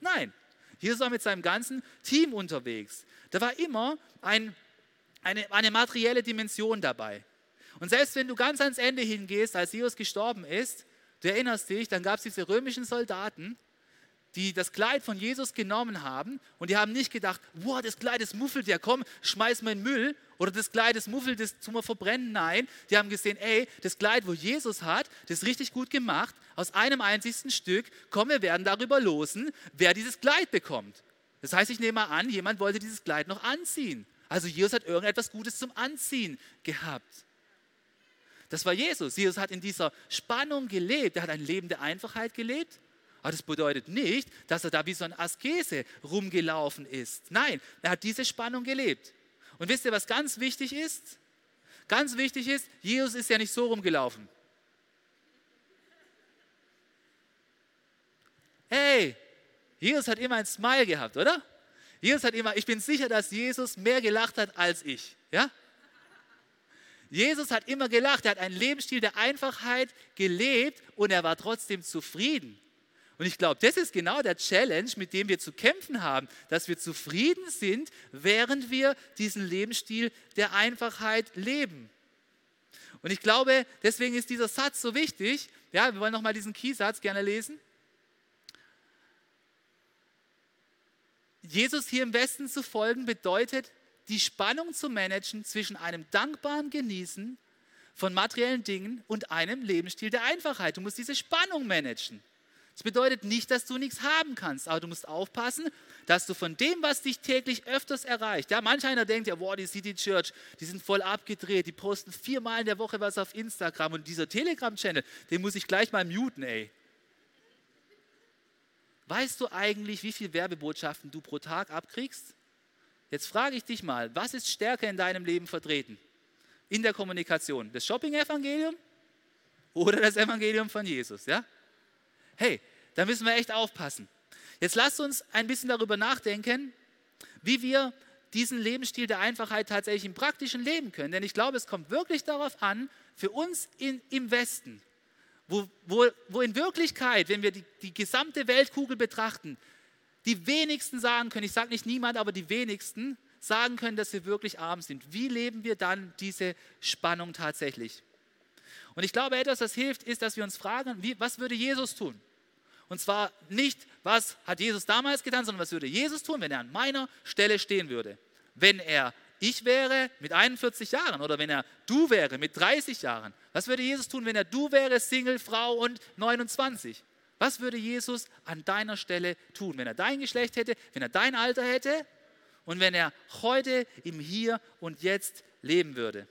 Nein. Jesus war mit seinem ganzen Team unterwegs. Da war immer ein, eine, eine materielle Dimension dabei. Und selbst wenn du ganz ans Ende hingehst, als Jesus gestorben ist, du erinnerst dich, dann gab es diese römischen Soldaten, die das Kleid von Jesus genommen haben und die haben nicht gedacht, wow, das Kleid, das muffelt ja, komm, schmeiß mal in Müll oder das Kleid, das muffelt, das zum Verbrennen. Nein, die haben gesehen, ey, das Kleid, wo Jesus hat, das ist richtig gut gemacht, aus einem einzigen Stück, komm, wir werden darüber losen, wer dieses Kleid bekommt. Das heißt, ich nehme mal an, jemand wollte dieses Kleid noch anziehen. Also Jesus hat irgendetwas Gutes zum Anziehen gehabt. Das war Jesus. Jesus hat in dieser Spannung gelebt. Er hat ein Leben der Einfachheit gelebt aber das bedeutet nicht, dass er da wie so ein Askese rumgelaufen ist. Nein, er hat diese Spannung gelebt. Und wisst ihr, was ganz wichtig ist? Ganz wichtig ist, Jesus ist ja nicht so rumgelaufen. Hey, Jesus hat immer ein Smile gehabt, oder? Jesus hat immer, ich bin sicher, dass Jesus mehr gelacht hat als ich. Ja? Jesus hat immer gelacht, er hat einen Lebensstil der Einfachheit gelebt und er war trotzdem zufrieden. Und ich glaube, das ist genau der Challenge, mit dem wir zu kämpfen haben, dass wir zufrieden sind, während wir diesen Lebensstil der Einfachheit leben. Und ich glaube, deswegen ist dieser Satz so wichtig. Ja, wir wollen nochmal diesen Keysatz gerne lesen. Jesus hier im Westen zu folgen bedeutet, die Spannung zu managen zwischen einem dankbaren Genießen von materiellen Dingen und einem Lebensstil der Einfachheit. Du musst diese Spannung managen. Das bedeutet nicht, dass du nichts haben kannst, aber du musst aufpassen, dass du von dem, was dich täglich öfters erreicht, ja, manch einer denkt ja, boah, die City Church, die sind voll abgedreht, die posten viermal in der Woche was auf Instagram und dieser Telegram-Channel, den muss ich gleich mal muten, ey. Weißt du eigentlich, wie viele Werbebotschaften du pro Tag abkriegst? Jetzt frage ich dich mal, was ist stärker in deinem Leben vertreten? In der Kommunikation? Das Shopping-Evangelium oder das Evangelium von Jesus? Ja? Hey, da müssen wir echt aufpassen. Jetzt lasst uns ein bisschen darüber nachdenken, wie wir diesen Lebensstil der Einfachheit tatsächlich im praktischen leben können. Denn ich glaube, es kommt wirklich darauf an, für uns in, im Westen, wo, wo, wo in Wirklichkeit, wenn wir die, die gesamte Weltkugel betrachten, die wenigsten sagen können, ich sage nicht niemand, aber die wenigsten sagen können, dass wir wirklich arm sind. Wie leben wir dann diese Spannung tatsächlich? Und ich glaube, etwas, das hilft, ist, dass wir uns fragen, wie, was würde Jesus tun? Und zwar nicht, was hat Jesus damals getan, sondern was würde Jesus tun, wenn er an meiner Stelle stehen würde? Wenn er ich wäre mit 41 Jahren oder wenn er du wäre mit 30 Jahren. Was würde Jesus tun, wenn er du wäre, Single, Frau und 29? Was würde Jesus an deiner Stelle tun, wenn er dein Geschlecht hätte, wenn er dein Alter hätte und wenn er heute im Hier und Jetzt leben würde?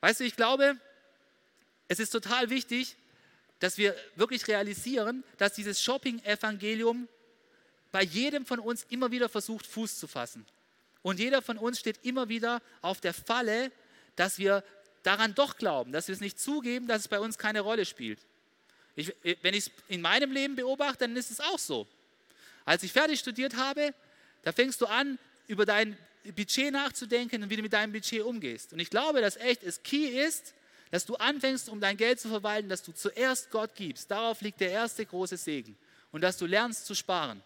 Weißt du, ich glaube, es ist total wichtig, dass wir wirklich realisieren, dass dieses Shopping-Evangelium bei jedem von uns immer wieder versucht, Fuß zu fassen. Und jeder von uns steht immer wieder auf der Falle, dass wir daran doch glauben, dass wir es nicht zugeben, dass es bei uns keine Rolle spielt. Ich, wenn ich es in meinem Leben beobachte, dann ist es auch so. Als ich fertig studiert habe, da fängst du an, über dein Budget nachzudenken und wie du mit deinem Budget umgehst. Und ich glaube, dass echt es key ist, dass du anfängst, um dein Geld zu verwalten, dass du zuerst Gott gibst. Darauf liegt der erste große Segen. Und dass du lernst zu sparen.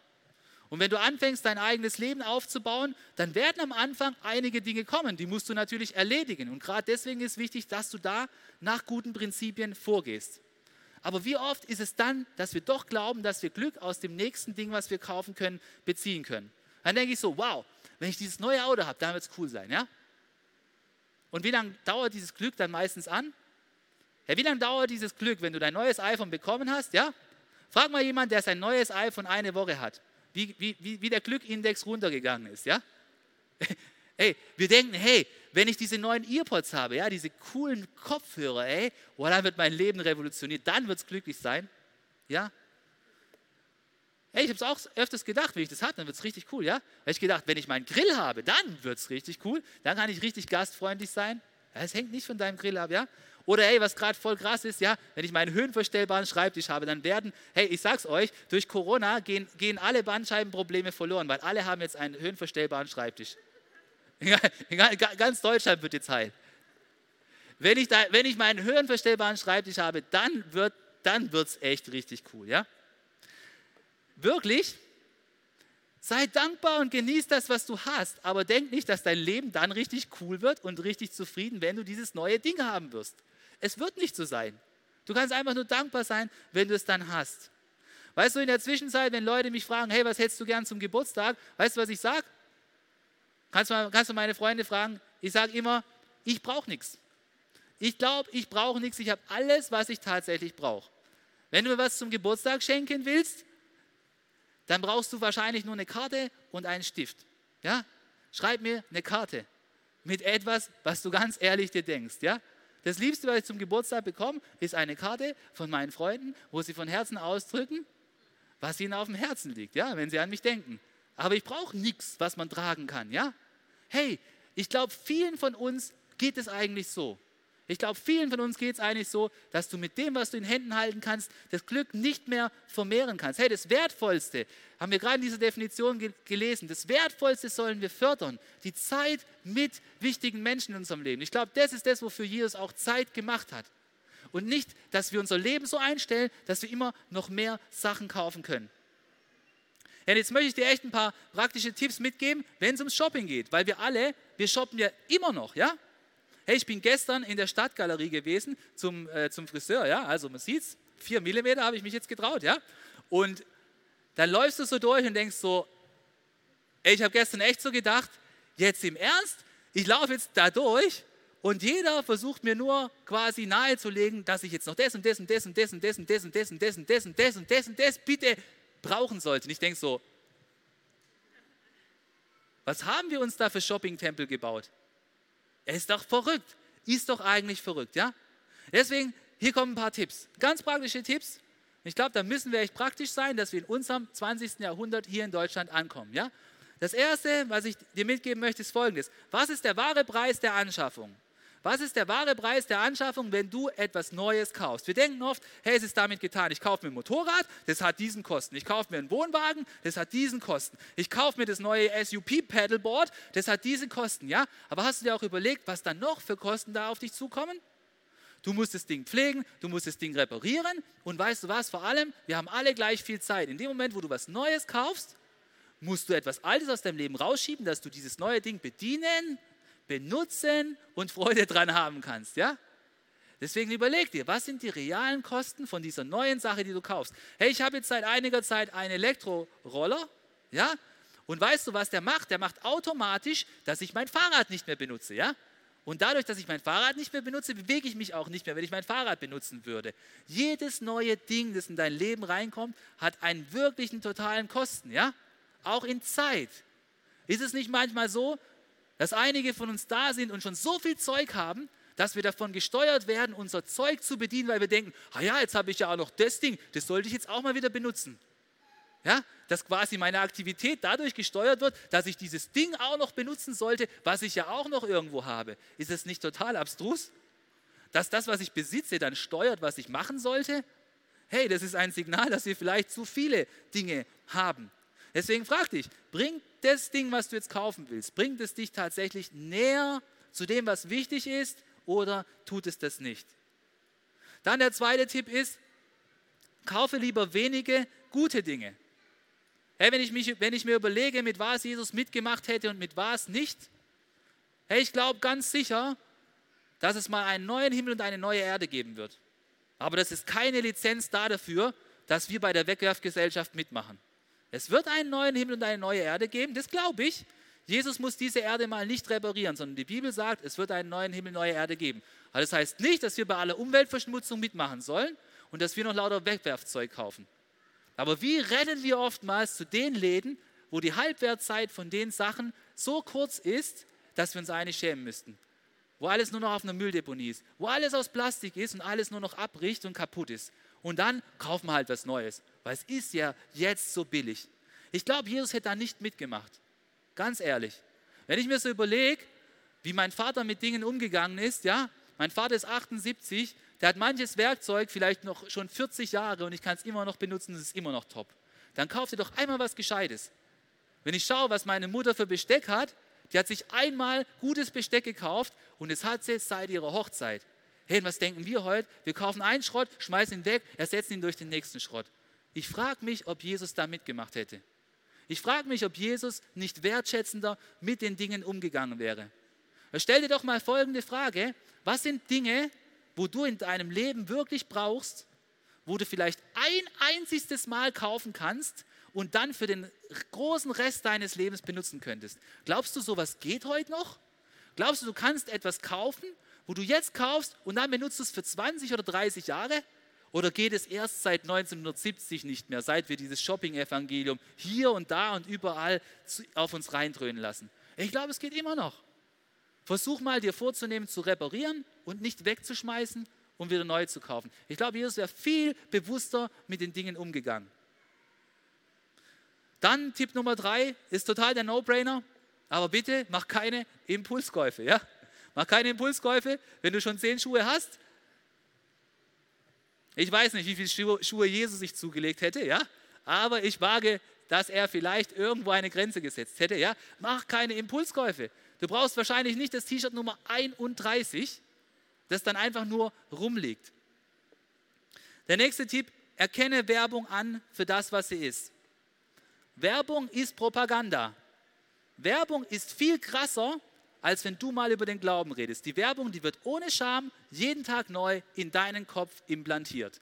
Und wenn du anfängst, dein eigenes Leben aufzubauen, dann werden am Anfang einige Dinge kommen, die musst du natürlich erledigen. Und gerade deswegen ist wichtig, dass du da nach guten Prinzipien vorgehst. Aber wie oft ist es dann, dass wir doch glauben, dass wir Glück aus dem nächsten Ding, was wir kaufen können, beziehen können? Dann denke ich so, wow, wenn ich dieses neue Auto habe, dann wird es cool sein, ja? Und wie lange dauert dieses Glück dann meistens an? Ja, wie lange dauert dieses Glück, wenn du dein neues iPhone bekommen hast, ja? Frag mal jemanden, der sein neues iPhone eine Woche hat wie, wie, wie der Glückindex runtergegangen ist, ja? Ey, wir denken, hey, wenn ich diese neuen Earpods habe, ja, diese coolen Kopfhörer, ey, oh, dann wird mein Leben revolutioniert, dann wird es glücklich sein, ja? Ey, ich habe es auch öfters gedacht, wenn ich das habe, dann wird es richtig cool, ja? Habe ich gedacht, wenn ich meinen Grill habe, dann wird es richtig cool, dann kann ich richtig gastfreundlich sein. Es hängt nicht von deinem Grill ab, ja? Oder hey, was gerade voll krass ist, ja, wenn ich meinen höhenverstellbaren Schreibtisch habe, dann werden, hey, ich sag's euch, durch Corona gehen, gehen alle Bandscheibenprobleme verloren, weil alle haben jetzt einen höhenverstellbaren Schreibtisch. Ganz Deutschland wird jetzt heil. Wenn ich, da, wenn ich meinen höhenverstellbaren Schreibtisch habe, dann wird dann wird's echt richtig cool, ja? Wirklich? Sei dankbar und genieß das, was du hast, aber denk nicht, dass dein Leben dann richtig cool wird und richtig zufrieden, wenn du dieses neue Ding haben wirst. Es wird nicht so sein. Du kannst einfach nur dankbar sein, wenn du es dann hast. Weißt du, in der Zwischenzeit, wenn Leute mich fragen, hey, was hättest du gern zum Geburtstag? Weißt du, was ich sage? Kannst, kannst, du meine Freunde fragen? Ich sage immer, ich brauche nichts. Ich glaube, ich brauche nichts. Ich habe alles, was ich tatsächlich brauche. Wenn du mir was zum Geburtstag schenken willst, dann brauchst du wahrscheinlich nur eine Karte und einen Stift. Ja? Schreib mir eine Karte mit etwas, was du ganz ehrlich dir denkst. Ja? Das Liebste, was ich zum Geburtstag bekomme, ist eine Karte von meinen Freunden, wo sie von Herzen ausdrücken, was ihnen auf dem Herzen liegt, ja, wenn sie an mich denken. aber ich brauche nichts, was man tragen kann, ja? Hey, ich glaube, vielen von uns geht es eigentlich so. Ich glaube, vielen von uns geht es eigentlich so, dass du mit dem, was du in Händen halten kannst, das Glück nicht mehr vermehren kannst. Hey, das Wertvollste, haben wir gerade in dieser Definition ge gelesen, das Wertvollste sollen wir fördern. Die Zeit mit wichtigen Menschen in unserem Leben. Ich glaube, das ist das, wofür Jesus auch Zeit gemacht hat. Und nicht, dass wir unser Leben so einstellen, dass wir immer noch mehr Sachen kaufen können. Ja, jetzt möchte ich dir echt ein paar praktische Tipps mitgeben, wenn es ums Shopping geht, weil wir alle, wir shoppen ja immer noch, ja? Hey, ich bin gestern in der Stadtgalerie gewesen zum, äh, zum Friseur, ja, also man sieht es, vier Millimeter habe ich mich jetzt getraut, ja? Und dann läufst du so durch und denkst so, ey, ich habe gestern echt so gedacht, jetzt im Ernst, ich laufe jetzt da durch und jeder versucht mir nur quasi nahezulegen, dass ich jetzt noch das und das und das und das und das und das und das und das und das und das und das und das bitte brauchen sollte. Und ich denke so, was haben wir uns da für Shopping-Tempel gebaut? Er ist doch verrückt. Ist doch eigentlich verrückt, ja? Deswegen, hier kommen ein paar Tipps. Ganz praktische Tipps. Ich glaube, da müssen wir echt praktisch sein, dass wir in unserem 20. Jahrhundert hier in Deutschland ankommen, ja? Das erste, was ich dir mitgeben möchte, ist folgendes. Was ist der wahre Preis der Anschaffung? Was ist der wahre Preis der Anschaffung, wenn du etwas Neues kaufst? Wir denken oft, hey, es ist damit getan. Ich kaufe mir ein Motorrad, das hat diesen Kosten. Ich kaufe mir einen Wohnwagen, das hat diesen Kosten. Ich kaufe mir das neue SUP Paddleboard, das hat diese Kosten. Ja, aber hast du dir auch überlegt, was dann noch für Kosten da auf dich zukommen? Du musst das Ding pflegen, du musst das Ding reparieren und weißt du was, vor allem, wir haben alle gleich viel Zeit. In dem Moment, wo du was Neues kaufst, musst du etwas Altes aus deinem Leben rausschieben, dass du dieses neue Ding bedienen, benutzen und Freude dran haben kannst, ja? Deswegen überleg dir, was sind die realen Kosten von dieser neuen Sache, die du kaufst? Hey, ich habe jetzt seit einiger Zeit einen Elektroroller, ja? Und weißt du, was der macht? Der macht automatisch, dass ich mein Fahrrad nicht mehr benutze, ja? Und dadurch, dass ich mein Fahrrad nicht mehr benutze, bewege ich mich auch nicht mehr, wenn ich mein Fahrrad benutzen würde. Jedes neue Ding, das in dein Leben reinkommt, hat einen wirklichen totalen Kosten, ja? Auch in Zeit. Ist es nicht manchmal so, dass einige von uns da sind und schon so viel Zeug haben, dass wir davon gesteuert werden, unser Zeug zu bedienen, weil wir denken, ah ja, jetzt habe ich ja auch noch das Ding, das sollte ich jetzt auch mal wieder benutzen. Ja, dass quasi meine Aktivität dadurch gesteuert wird, dass ich dieses Ding auch noch benutzen sollte, was ich ja auch noch irgendwo habe. Ist es nicht total abstrus? Dass das, was ich besitze, dann steuert, was ich machen sollte? Hey, das ist ein Signal, dass wir vielleicht zu viele Dinge haben. Deswegen frag dich, bringt das Ding, was du jetzt kaufen willst, bringt es dich tatsächlich näher zu dem, was wichtig ist, oder tut es das nicht? Dann der zweite Tipp ist, kaufe lieber wenige gute Dinge. Hey, wenn, ich mich, wenn ich mir überlege, mit was Jesus mitgemacht hätte und mit was nicht, hey, ich glaube ganz sicher, dass es mal einen neuen Himmel und eine neue Erde geben wird. Aber das ist keine Lizenz da dafür, dass wir bei der Wegwerfgesellschaft mitmachen. Es wird einen neuen Himmel und eine neue Erde geben, das glaube ich. Jesus muss diese Erde mal nicht reparieren, sondern die Bibel sagt, es wird einen neuen Himmel, neue Erde geben. Aber das heißt nicht, dass wir bei aller Umweltverschmutzung mitmachen sollen und dass wir noch lauter Wegwerfzeug kaufen. Aber wie rennen wir oftmals zu den Läden, wo die Halbwertzeit von den Sachen so kurz ist, dass wir uns eigentlich schämen müssten? Wo alles nur noch auf einer Mülldeponie ist, wo alles aus Plastik ist und alles nur noch abbricht und kaputt ist. Und dann kaufen wir halt was Neues weil es ist ja jetzt so billig. Ich glaube, Jesus hätte da nicht mitgemacht. Ganz ehrlich. Wenn ich mir so überlege, wie mein Vater mit Dingen umgegangen ist, ja, mein Vater ist 78, der hat manches Werkzeug vielleicht noch schon 40 Jahre und ich kann es immer noch benutzen, es ist immer noch top. Dann kauft ihr doch einmal was Gescheites. Wenn ich schaue, was meine Mutter für Besteck hat, die hat sich einmal gutes Besteck gekauft und es hat sie seit ihrer Hochzeit. Hey, was denken wir heute? Wir kaufen einen Schrott, schmeißen ihn weg, ersetzen ihn durch den nächsten Schrott. Ich frage mich, ob Jesus da mitgemacht hätte. Ich frage mich, ob Jesus nicht wertschätzender mit den Dingen umgegangen wäre. Stell dir doch mal folgende Frage. Was sind Dinge, wo du in deinem Leben wirklich brauchst, wo du vielleicht ein einziges Mal kaufen kannst und dann für den großen Rest deines Lebens benutzen könntest? Glaubst du, sowas geht heute noch? Glaubst du, du kannst etwas kaufen, wo du jetzt kaufst und dann benutzt es für 20 oder 30 Jahre? Oder geht es erst seit 1970 nicht mehr, seit wir dieses Shopping-Evangelium hier und da und überall auf uns reindröhnen lassen? Ich glaube, es geht immer noch. Versuch mal dir vorzunehmen, zu reparieren und nicht wegzuschmeißen und wieder neu zu kaufen. Ich glaube, Jesus wäre viel bewusster mit den Dingen umgegangen. Dann Tipp Nummer drei ist total der No-Brainer, aber bitte mach keine Impulskäufe. Ja? Mach keine Impulskäufe, wenn du schon zehn Schuhe hast. Ich weiß nicht, wie viele Schuhe Jesus sich zugelegt hätte, ja? aber ich wage, dass er vielleicht irgendwo eine Grenze gesetzt hätte. Ja? Mach keine Impulskäufe. Du brauchst wahrscheinlich nicht das T-Shirt Nummer 31, das dann einfach nur rumliegt. Der nächste Tipp, erkenne Werbung an für das, was sie ist. Werbung ist Propaganda. Werbung ist viel krasser, als wenn du mal über den Glauben redest. Die Werbung, die wird ohne Scham jeden Tag neu in deinen Kopf implantiert.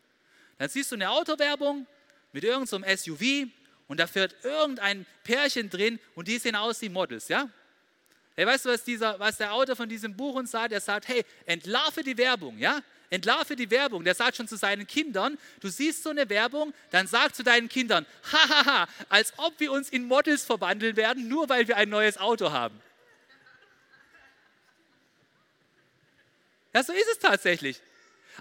Dann siehst du eine Autowerbung mit irgendeinem so SUV und da fährt irgendein Pärchen drin und die sehen aus wie Models, ja? Hey, weißt du, was, dieser, was der Autor von diesem Buch uns sagt? Er sagt, hey, entlarve die Werbung, ja? Entlarve die Werbung. Der sagt schon zu seinen Kindern, du siehst so eine Werbung, dann sag zu deinen Kindern, hahaha, als ob wir uns in Models verwandeln werden, nur weil wir ein neues Auto haben. Ja, so ist es tatsächlich.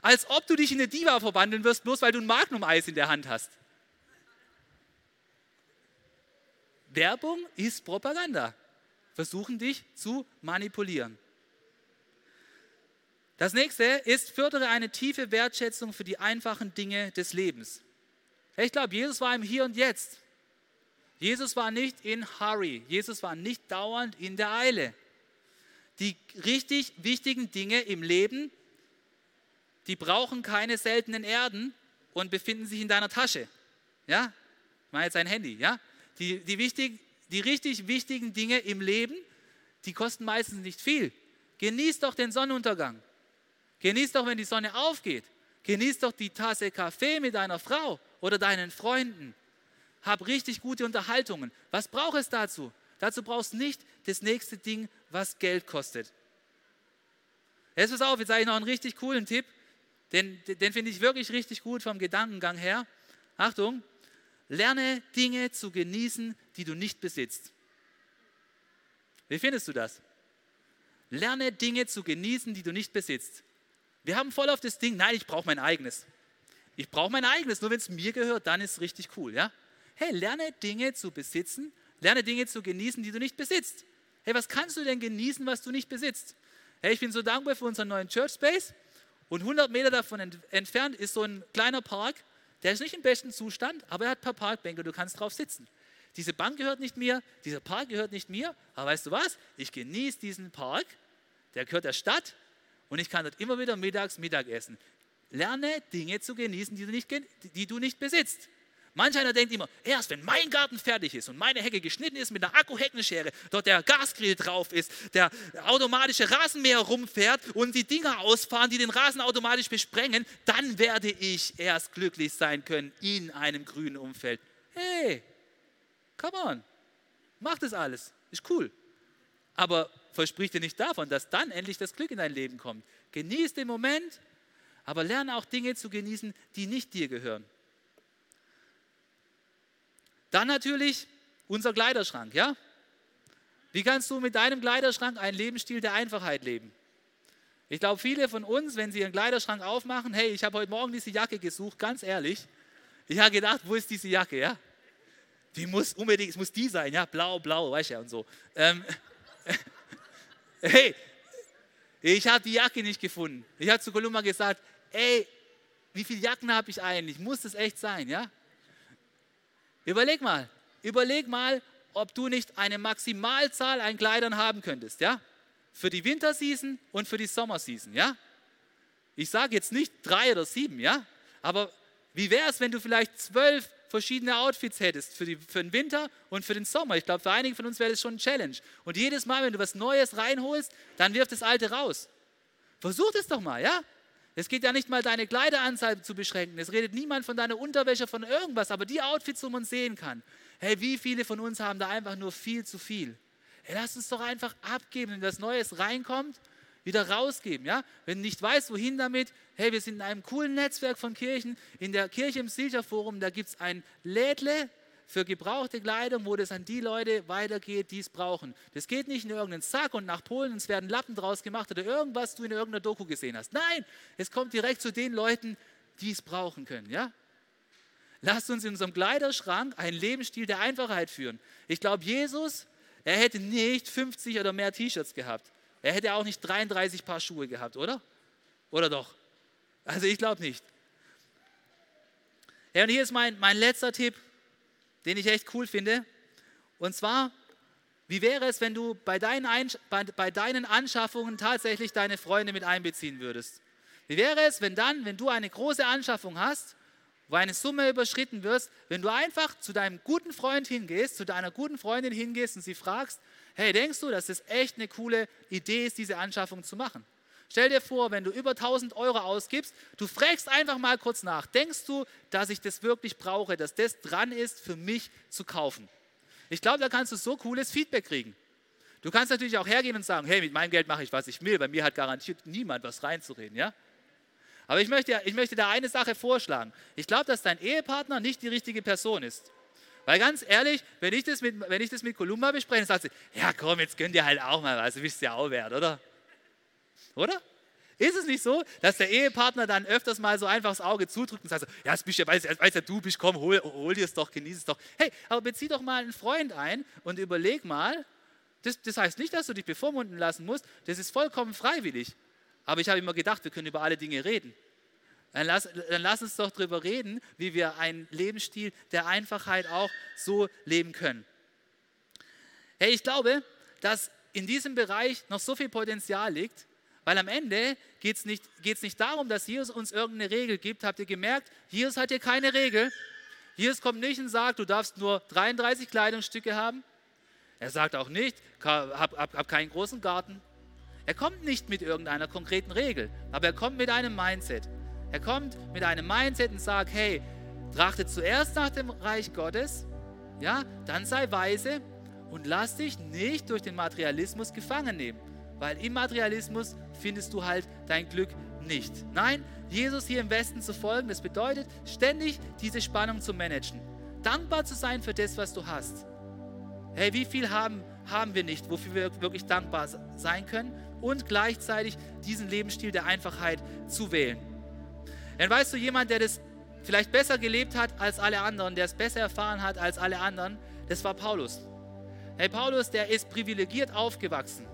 Als ob du dich in eine Diva verwandeln wirst, bloß weil du ein Magnum-Eis in der Hand hast. Werbung ist Propaganda. Versuchen dich zu manipulieren. Das nächste ist, fördere eine tiefe Wertschätzung für die einfachen Dinge des Lebens. Ich glaube, Jesus war im Hier und Jetzt. Jesus war nicht in Hurry. Jesus war nicht dauernd in der Eile. Die richtig wichtigen Dinge im Leben, die brauchen keine seltenen Erden und befinden sich in deiner Tasche. Ja? Ich meine jetzt ein Handy. Ja? Die, die, wichtig, die richtig wichtigen Dinge im Leben, die kosten meistens nicht viel. Genieß doch den Sonnenuntergang. Genieß doch, wenn die Sonne aufgeht. Genieß doch die Tasse Kaffee mit deiner Frau oder deinen Freunden. Hab richtig gute Unterhaltungen. Was braucht es dazu? Dazu brauchst du nicht das nächste Ding, was Geld kostet. Jetzt pass auf, jetzt sage ich noch einen richtig coolen Tipp. Den, den finde ich wirklich richtig gut vom Gedankengang her. Achtung, Lerne Dinge zu genießen, die du nicht besitzt. Wie findest du das? Lerne Dinge zu genießen, die du nicht besitzt. Wir haben voll auf das Ding, nein, ich brauche mein eigenes. Ich brauche mein eigenes, nur wenn es mir gehört, dann ist es richtig cool. Ja? Hey, lerne Dinge zu besitzen, lerne Dinge zu genießen, die du nicht besitzt. Hey, was kannst du denn genießen, was du nicht besitzt? Hey, ich bin so dankbar für unseren neuen Church Space und 100 Meter davon entfernt ist so ein kleiner Park der ist nicht im besten Zustand, aber er hat ein paar Parkbänke, du kannst drauf sitzen. Diese Bank gehört nicht mir, dieser Park gehört nicht mir, aber weißt du was? Ich genieße diesen Park, der gehört der Stadt und ich kann dort immer wieder mittags Mittag essen. Lerne Dinge zu genießen, die du nicht, die du nicht besitzt. Manch einer denkt immer, erst wenn mein Garten fertig ist und meine Hecke geschnitten ist mit einer Akkuheckenschere, dort der Gasgrill drauf ist, der automatische Rasenmäher rumfährt und die Dinger ausfahren, die den Rasen automatisch besprengen, dann werde ich erst glücklich sein können in einem grünen Umfeld. Hey, come on, mach das alles, ist cool. Aber versprich dir nicht davon, dass dann endlich das Glück in dein Leben kommt. Genieß den Moment, aber lerne auch Dinge zu genießen, die nicht dir gehören. Dann natürlich unser Kleiderschrank, ja? Wie kannst du mit deinem Kleiderschrank einen Lebensstil der Einfachheit leben? Ich glaube, viele von uns, wenn sie ihren Kleiderschrank aufmachen, hey, ich habe heute Morgen diese Jacke gesucht, ganz ehrlich. Ich habe gedacht, wo ist diese Jacke, ja? Die muss unbedingt, es muss die sein, ja, blau, blau, weißt du ja, und so. Ähm, hey, ich habe die Jacke nicht gefunden. Ich habe zu Kolumba gesagt, ey, wie viele Jacken habe ich eigentlich? Muss das echt sein, ja? Überleg mal, überleg mal, ob du nicht eine Maximalzahl an Kleidern haben könntest, ja? Für die Winterseason und für die Sommerseason, ja? Ich sage jetzt nicht drei oder sieben, ja? Aber wie wäre es, wenn du vielleicht zwölf verschiedene Outfits hättest für, die, für den Winter und für den Sommer? Ich glaube, für einige von uns wäre das schon ein Challenge. Und jedes Mal, wenn du was Neues reinholst, dann wirf das Alte raus. Versuch das doch mal, ja? Es geht ja nicht mal deine Kleideranzahl zu beschränken. Es redet niemand von deiner Unterwäsche, von irgendwas, aber die Outfits, wo man sehen kann. Hey, wie viele von uns haben da einfach nur viel zu viel? Hey, lass uns doch einfach abgeben, wenn was Neues reinkommt, wieder rausgeben. Ja? Wenn du nicht weißt, wohin damit, hey, wir sind in einem coolen Netzwerk von Kirchen. In der Kirche im Silcher Forum, da gibt es ein Lädle, für gebrauchte Kleidung, wo das an die Leute weitergeht, die es brauchen. Das geht nicht in irgendeinen Sack und nach Polen es werden Lappen draus gemacht oder irgendwas du in irgendeiner Doku gesehen hast. Nein, es kommt direkt zu den Leuten, die es brauchen können. Ja? lasst uns in unserem Kleiderschrank einen Lebensstil der Einfachheit führen. Ich glaube, Jesus, er hätte nicht 50 oder mehr T-Shirts gehabt. Er hätte auch nicht 33 Paar Schuhe gehabt, oder? Oder doch? Also ich glaube nicht. Ja, und hier ist mein, mein letzter Tipp, den ich echt cool finde. Und zwar, wie wäre es, wenn du bei deinen, Einsch bei, bei deinen Anschaffungen tatsächlich deine Freunde mit einbeziehen würdest? Wie wäre es, wenn dann, wenn du eine große Anschaffung hast, wo eine Summe überschritten wird, wenn du einfach zu deinem guten Freund hingehst, zu deiner guten Freundin hingehst und sie fragst, hey, denkst du, dass es echt eine coole Idee ist, diese Anschaffung zu machen? Stell dir vor, wenn du über 1000 Euro ausgibst, du fragst einfach mal kurz nach, denkst du, dass ich das wirklich brauche, dass das dran ist, für mich zu kaufen? Ich glaube, da kannst du so cooles Feedback kriegen. Du kannst natürlich auch hergehen und sagen, hey, mit meinem Geld mache ich, was ich will. Bei mir hat garantiert niemand was reinzureden, ja? Aber ich möchte, ich möchte da eine Sache vorschlagen. Ich glaube, dass dein Ehepartner nicht die richtige Person ist. Weil ganz ehrlich, wenn ich das mit, wenn ich das mit Kolumba bespreche, dann sagt sie, ja komm, jetzt gönn dir halt auch mal was, du bist ja auch wert, oder? Oder? Ist es nicht so, dass der Ehepartner dann öfters mal so einfach das Auge zudrückt und sagt, so, ja, das bist ja, weiß, weiß ja du bist, komm, hol, hol dir es doch, genieß es doch. Hey, aber bezieh doch mal einen Freund ein und überleg mal, das, das heißt nicht, dass du dich bevormunden lassen musst, das ist vollkommen freiwillig. Aber ich habe immer gedacht, wir können über alle Dinge reden. Dann lass, dann lass uns doch darüber reden, wie wir einen Lebensstil der Einfachheit auch so leben können. Hey, ich glaube, dass in diesem Bereich noch so viel Potenzial liegt, weil am Ende geht es nicht, geht's nicht darum, dass Jesus uns irgendeine Regel gibt. Habt ihr gemerkt, Jesus hat hier keine Regel. Jesus kommt nicht und sagt, du darfst nur 33 Kleidungsstücke haben. Er sagt auch nicht, hab, hab, hab keinen großen Garten. Er kommt nicht mit irgendeiner konkreten Regel, aber er kommt mit einem Mindset. Er kommt mit einem Mindset und sagt, hey, trachte zuerst nach dem Reich Gottes, ja, dann sei weise und lass dich nicht durch den Materialismus gefangen nehmen, weil im Materialismus findest du halt dein Glück nicht. Nein, Jesus hier im Westen zu folgen, das bedeutet ständig diese Spannung zu managen, dankbar zu sein für das, was du hast. Hey, wie viel haben, haben wir nicht, wofür wir wirklich dankbar sein können? und gleichzeitig diesen Lebensstil der Einfachheit zu wählen. Dann weißt du, jemand, der das vielleicht besser gelebt hat als alle anderen, der es besser erfahren hat als alle anderen, das war Paulus. Hey, Paulus, der ist privilegiert aufgewachsen.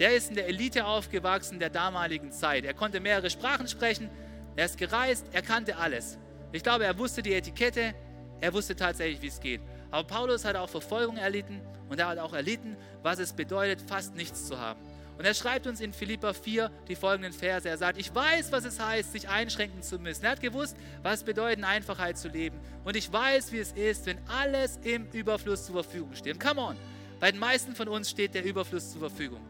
Der ist in der Elite aufgewachsen der damaligen Zeit. Er konnte mehrere Sprachen sprechen, er ist gereist, er kannte alles. Ich glaube, er wusste die Etikette, er wusste tatsächlich, wie es geht. Aber Paulus hat auch Verfolgung erlitten und er hat auch erlitten, was es bedeutet, fast nichts zu haben. Und er schreibt uns in Philippa 4 die folgenden Verse. Er sagt, ich weiß, was es heißt, sich einschränken zu müssen. Er hat gewusst, was es bedeutet, in Einfachheit zu leben. Und ich weiß, wie es ist, wenn alles im Überfluss zur Verfügung steht. Come on, bei den meisten von uns steht der Überfluss zur Verfügung.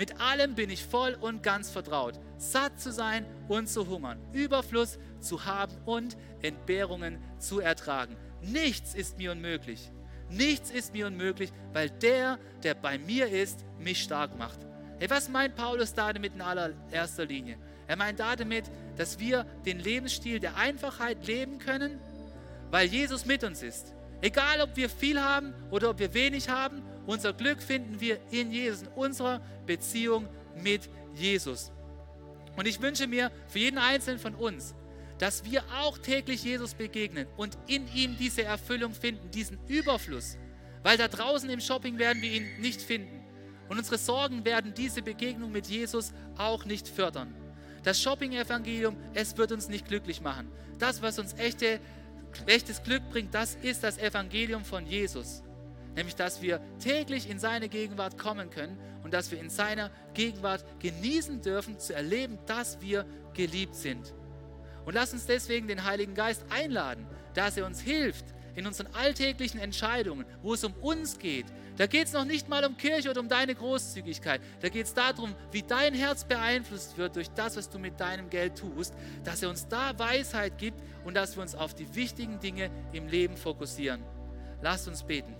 Mit allem bin ich voll und ganz vertraut, satt zu sein und zu hungern, Überfluss zu haben und Entbehrungen zu ertragen. Nichts ist mir unmöglich. Nichts ist mir unmöglich, weil der, der bei mir ist, mich stark macht. Hey, was meint Paulus da damit in allererster Linie? Er meint da damit, dass wir den Lebensstil der Einfachheit leben können, weil Jesus mit uns ist. Egal, ob wir viel haben oder ob wir wenig haben, unser Glück finden wir in Jesus, in unserer Beziehung mit Jesus. Und ich wünsche mir für jeden Einzelnen von uns, dass wir auch täglich Jesus begegnen und in ihm diese Erfüllung finden, diesen Überfluss. Weil da draußen im Shopping werden wir ihn nicht finden. Und unsere Sorgen werden diese Begegnung mit Jesus auch nicht fördern. Das Shopping-Evangelium, es wird uns nicht glücklich machen. Das, was uns echte, echtes Glück bringt, das ist das Evangelium von Jesus. Nämlich, dass wir täglich in seine Gegenwart kommen können und dass wir in seiner Gegenwart genießen dürfen, zu erleben, dass wir geliebt sind. Und lass uns deswegen den Heiligen Geist einladen, dass er uns hilft in unseren alltäglichen Entscheidungen, wo es um uns geht, da geht es noch nicht mal um Kirche oder um deine Großzügigkeit. Da geht es darum, wie dein Herz beeinflusst wird durch das, was du mit deinem Geld tust, dass er uns da Weisheit gibt und dass wir uns auf die wichtigen Dinge im Leben fokussieren. Lasst uns beten.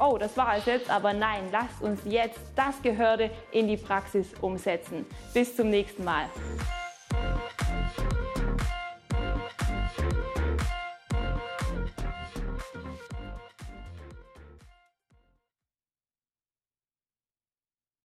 oh, das war es jetzt, aber nein, lasst uns jetzt das Gehörte in die Praxis umsetzen. Bis zum nächsten Mal.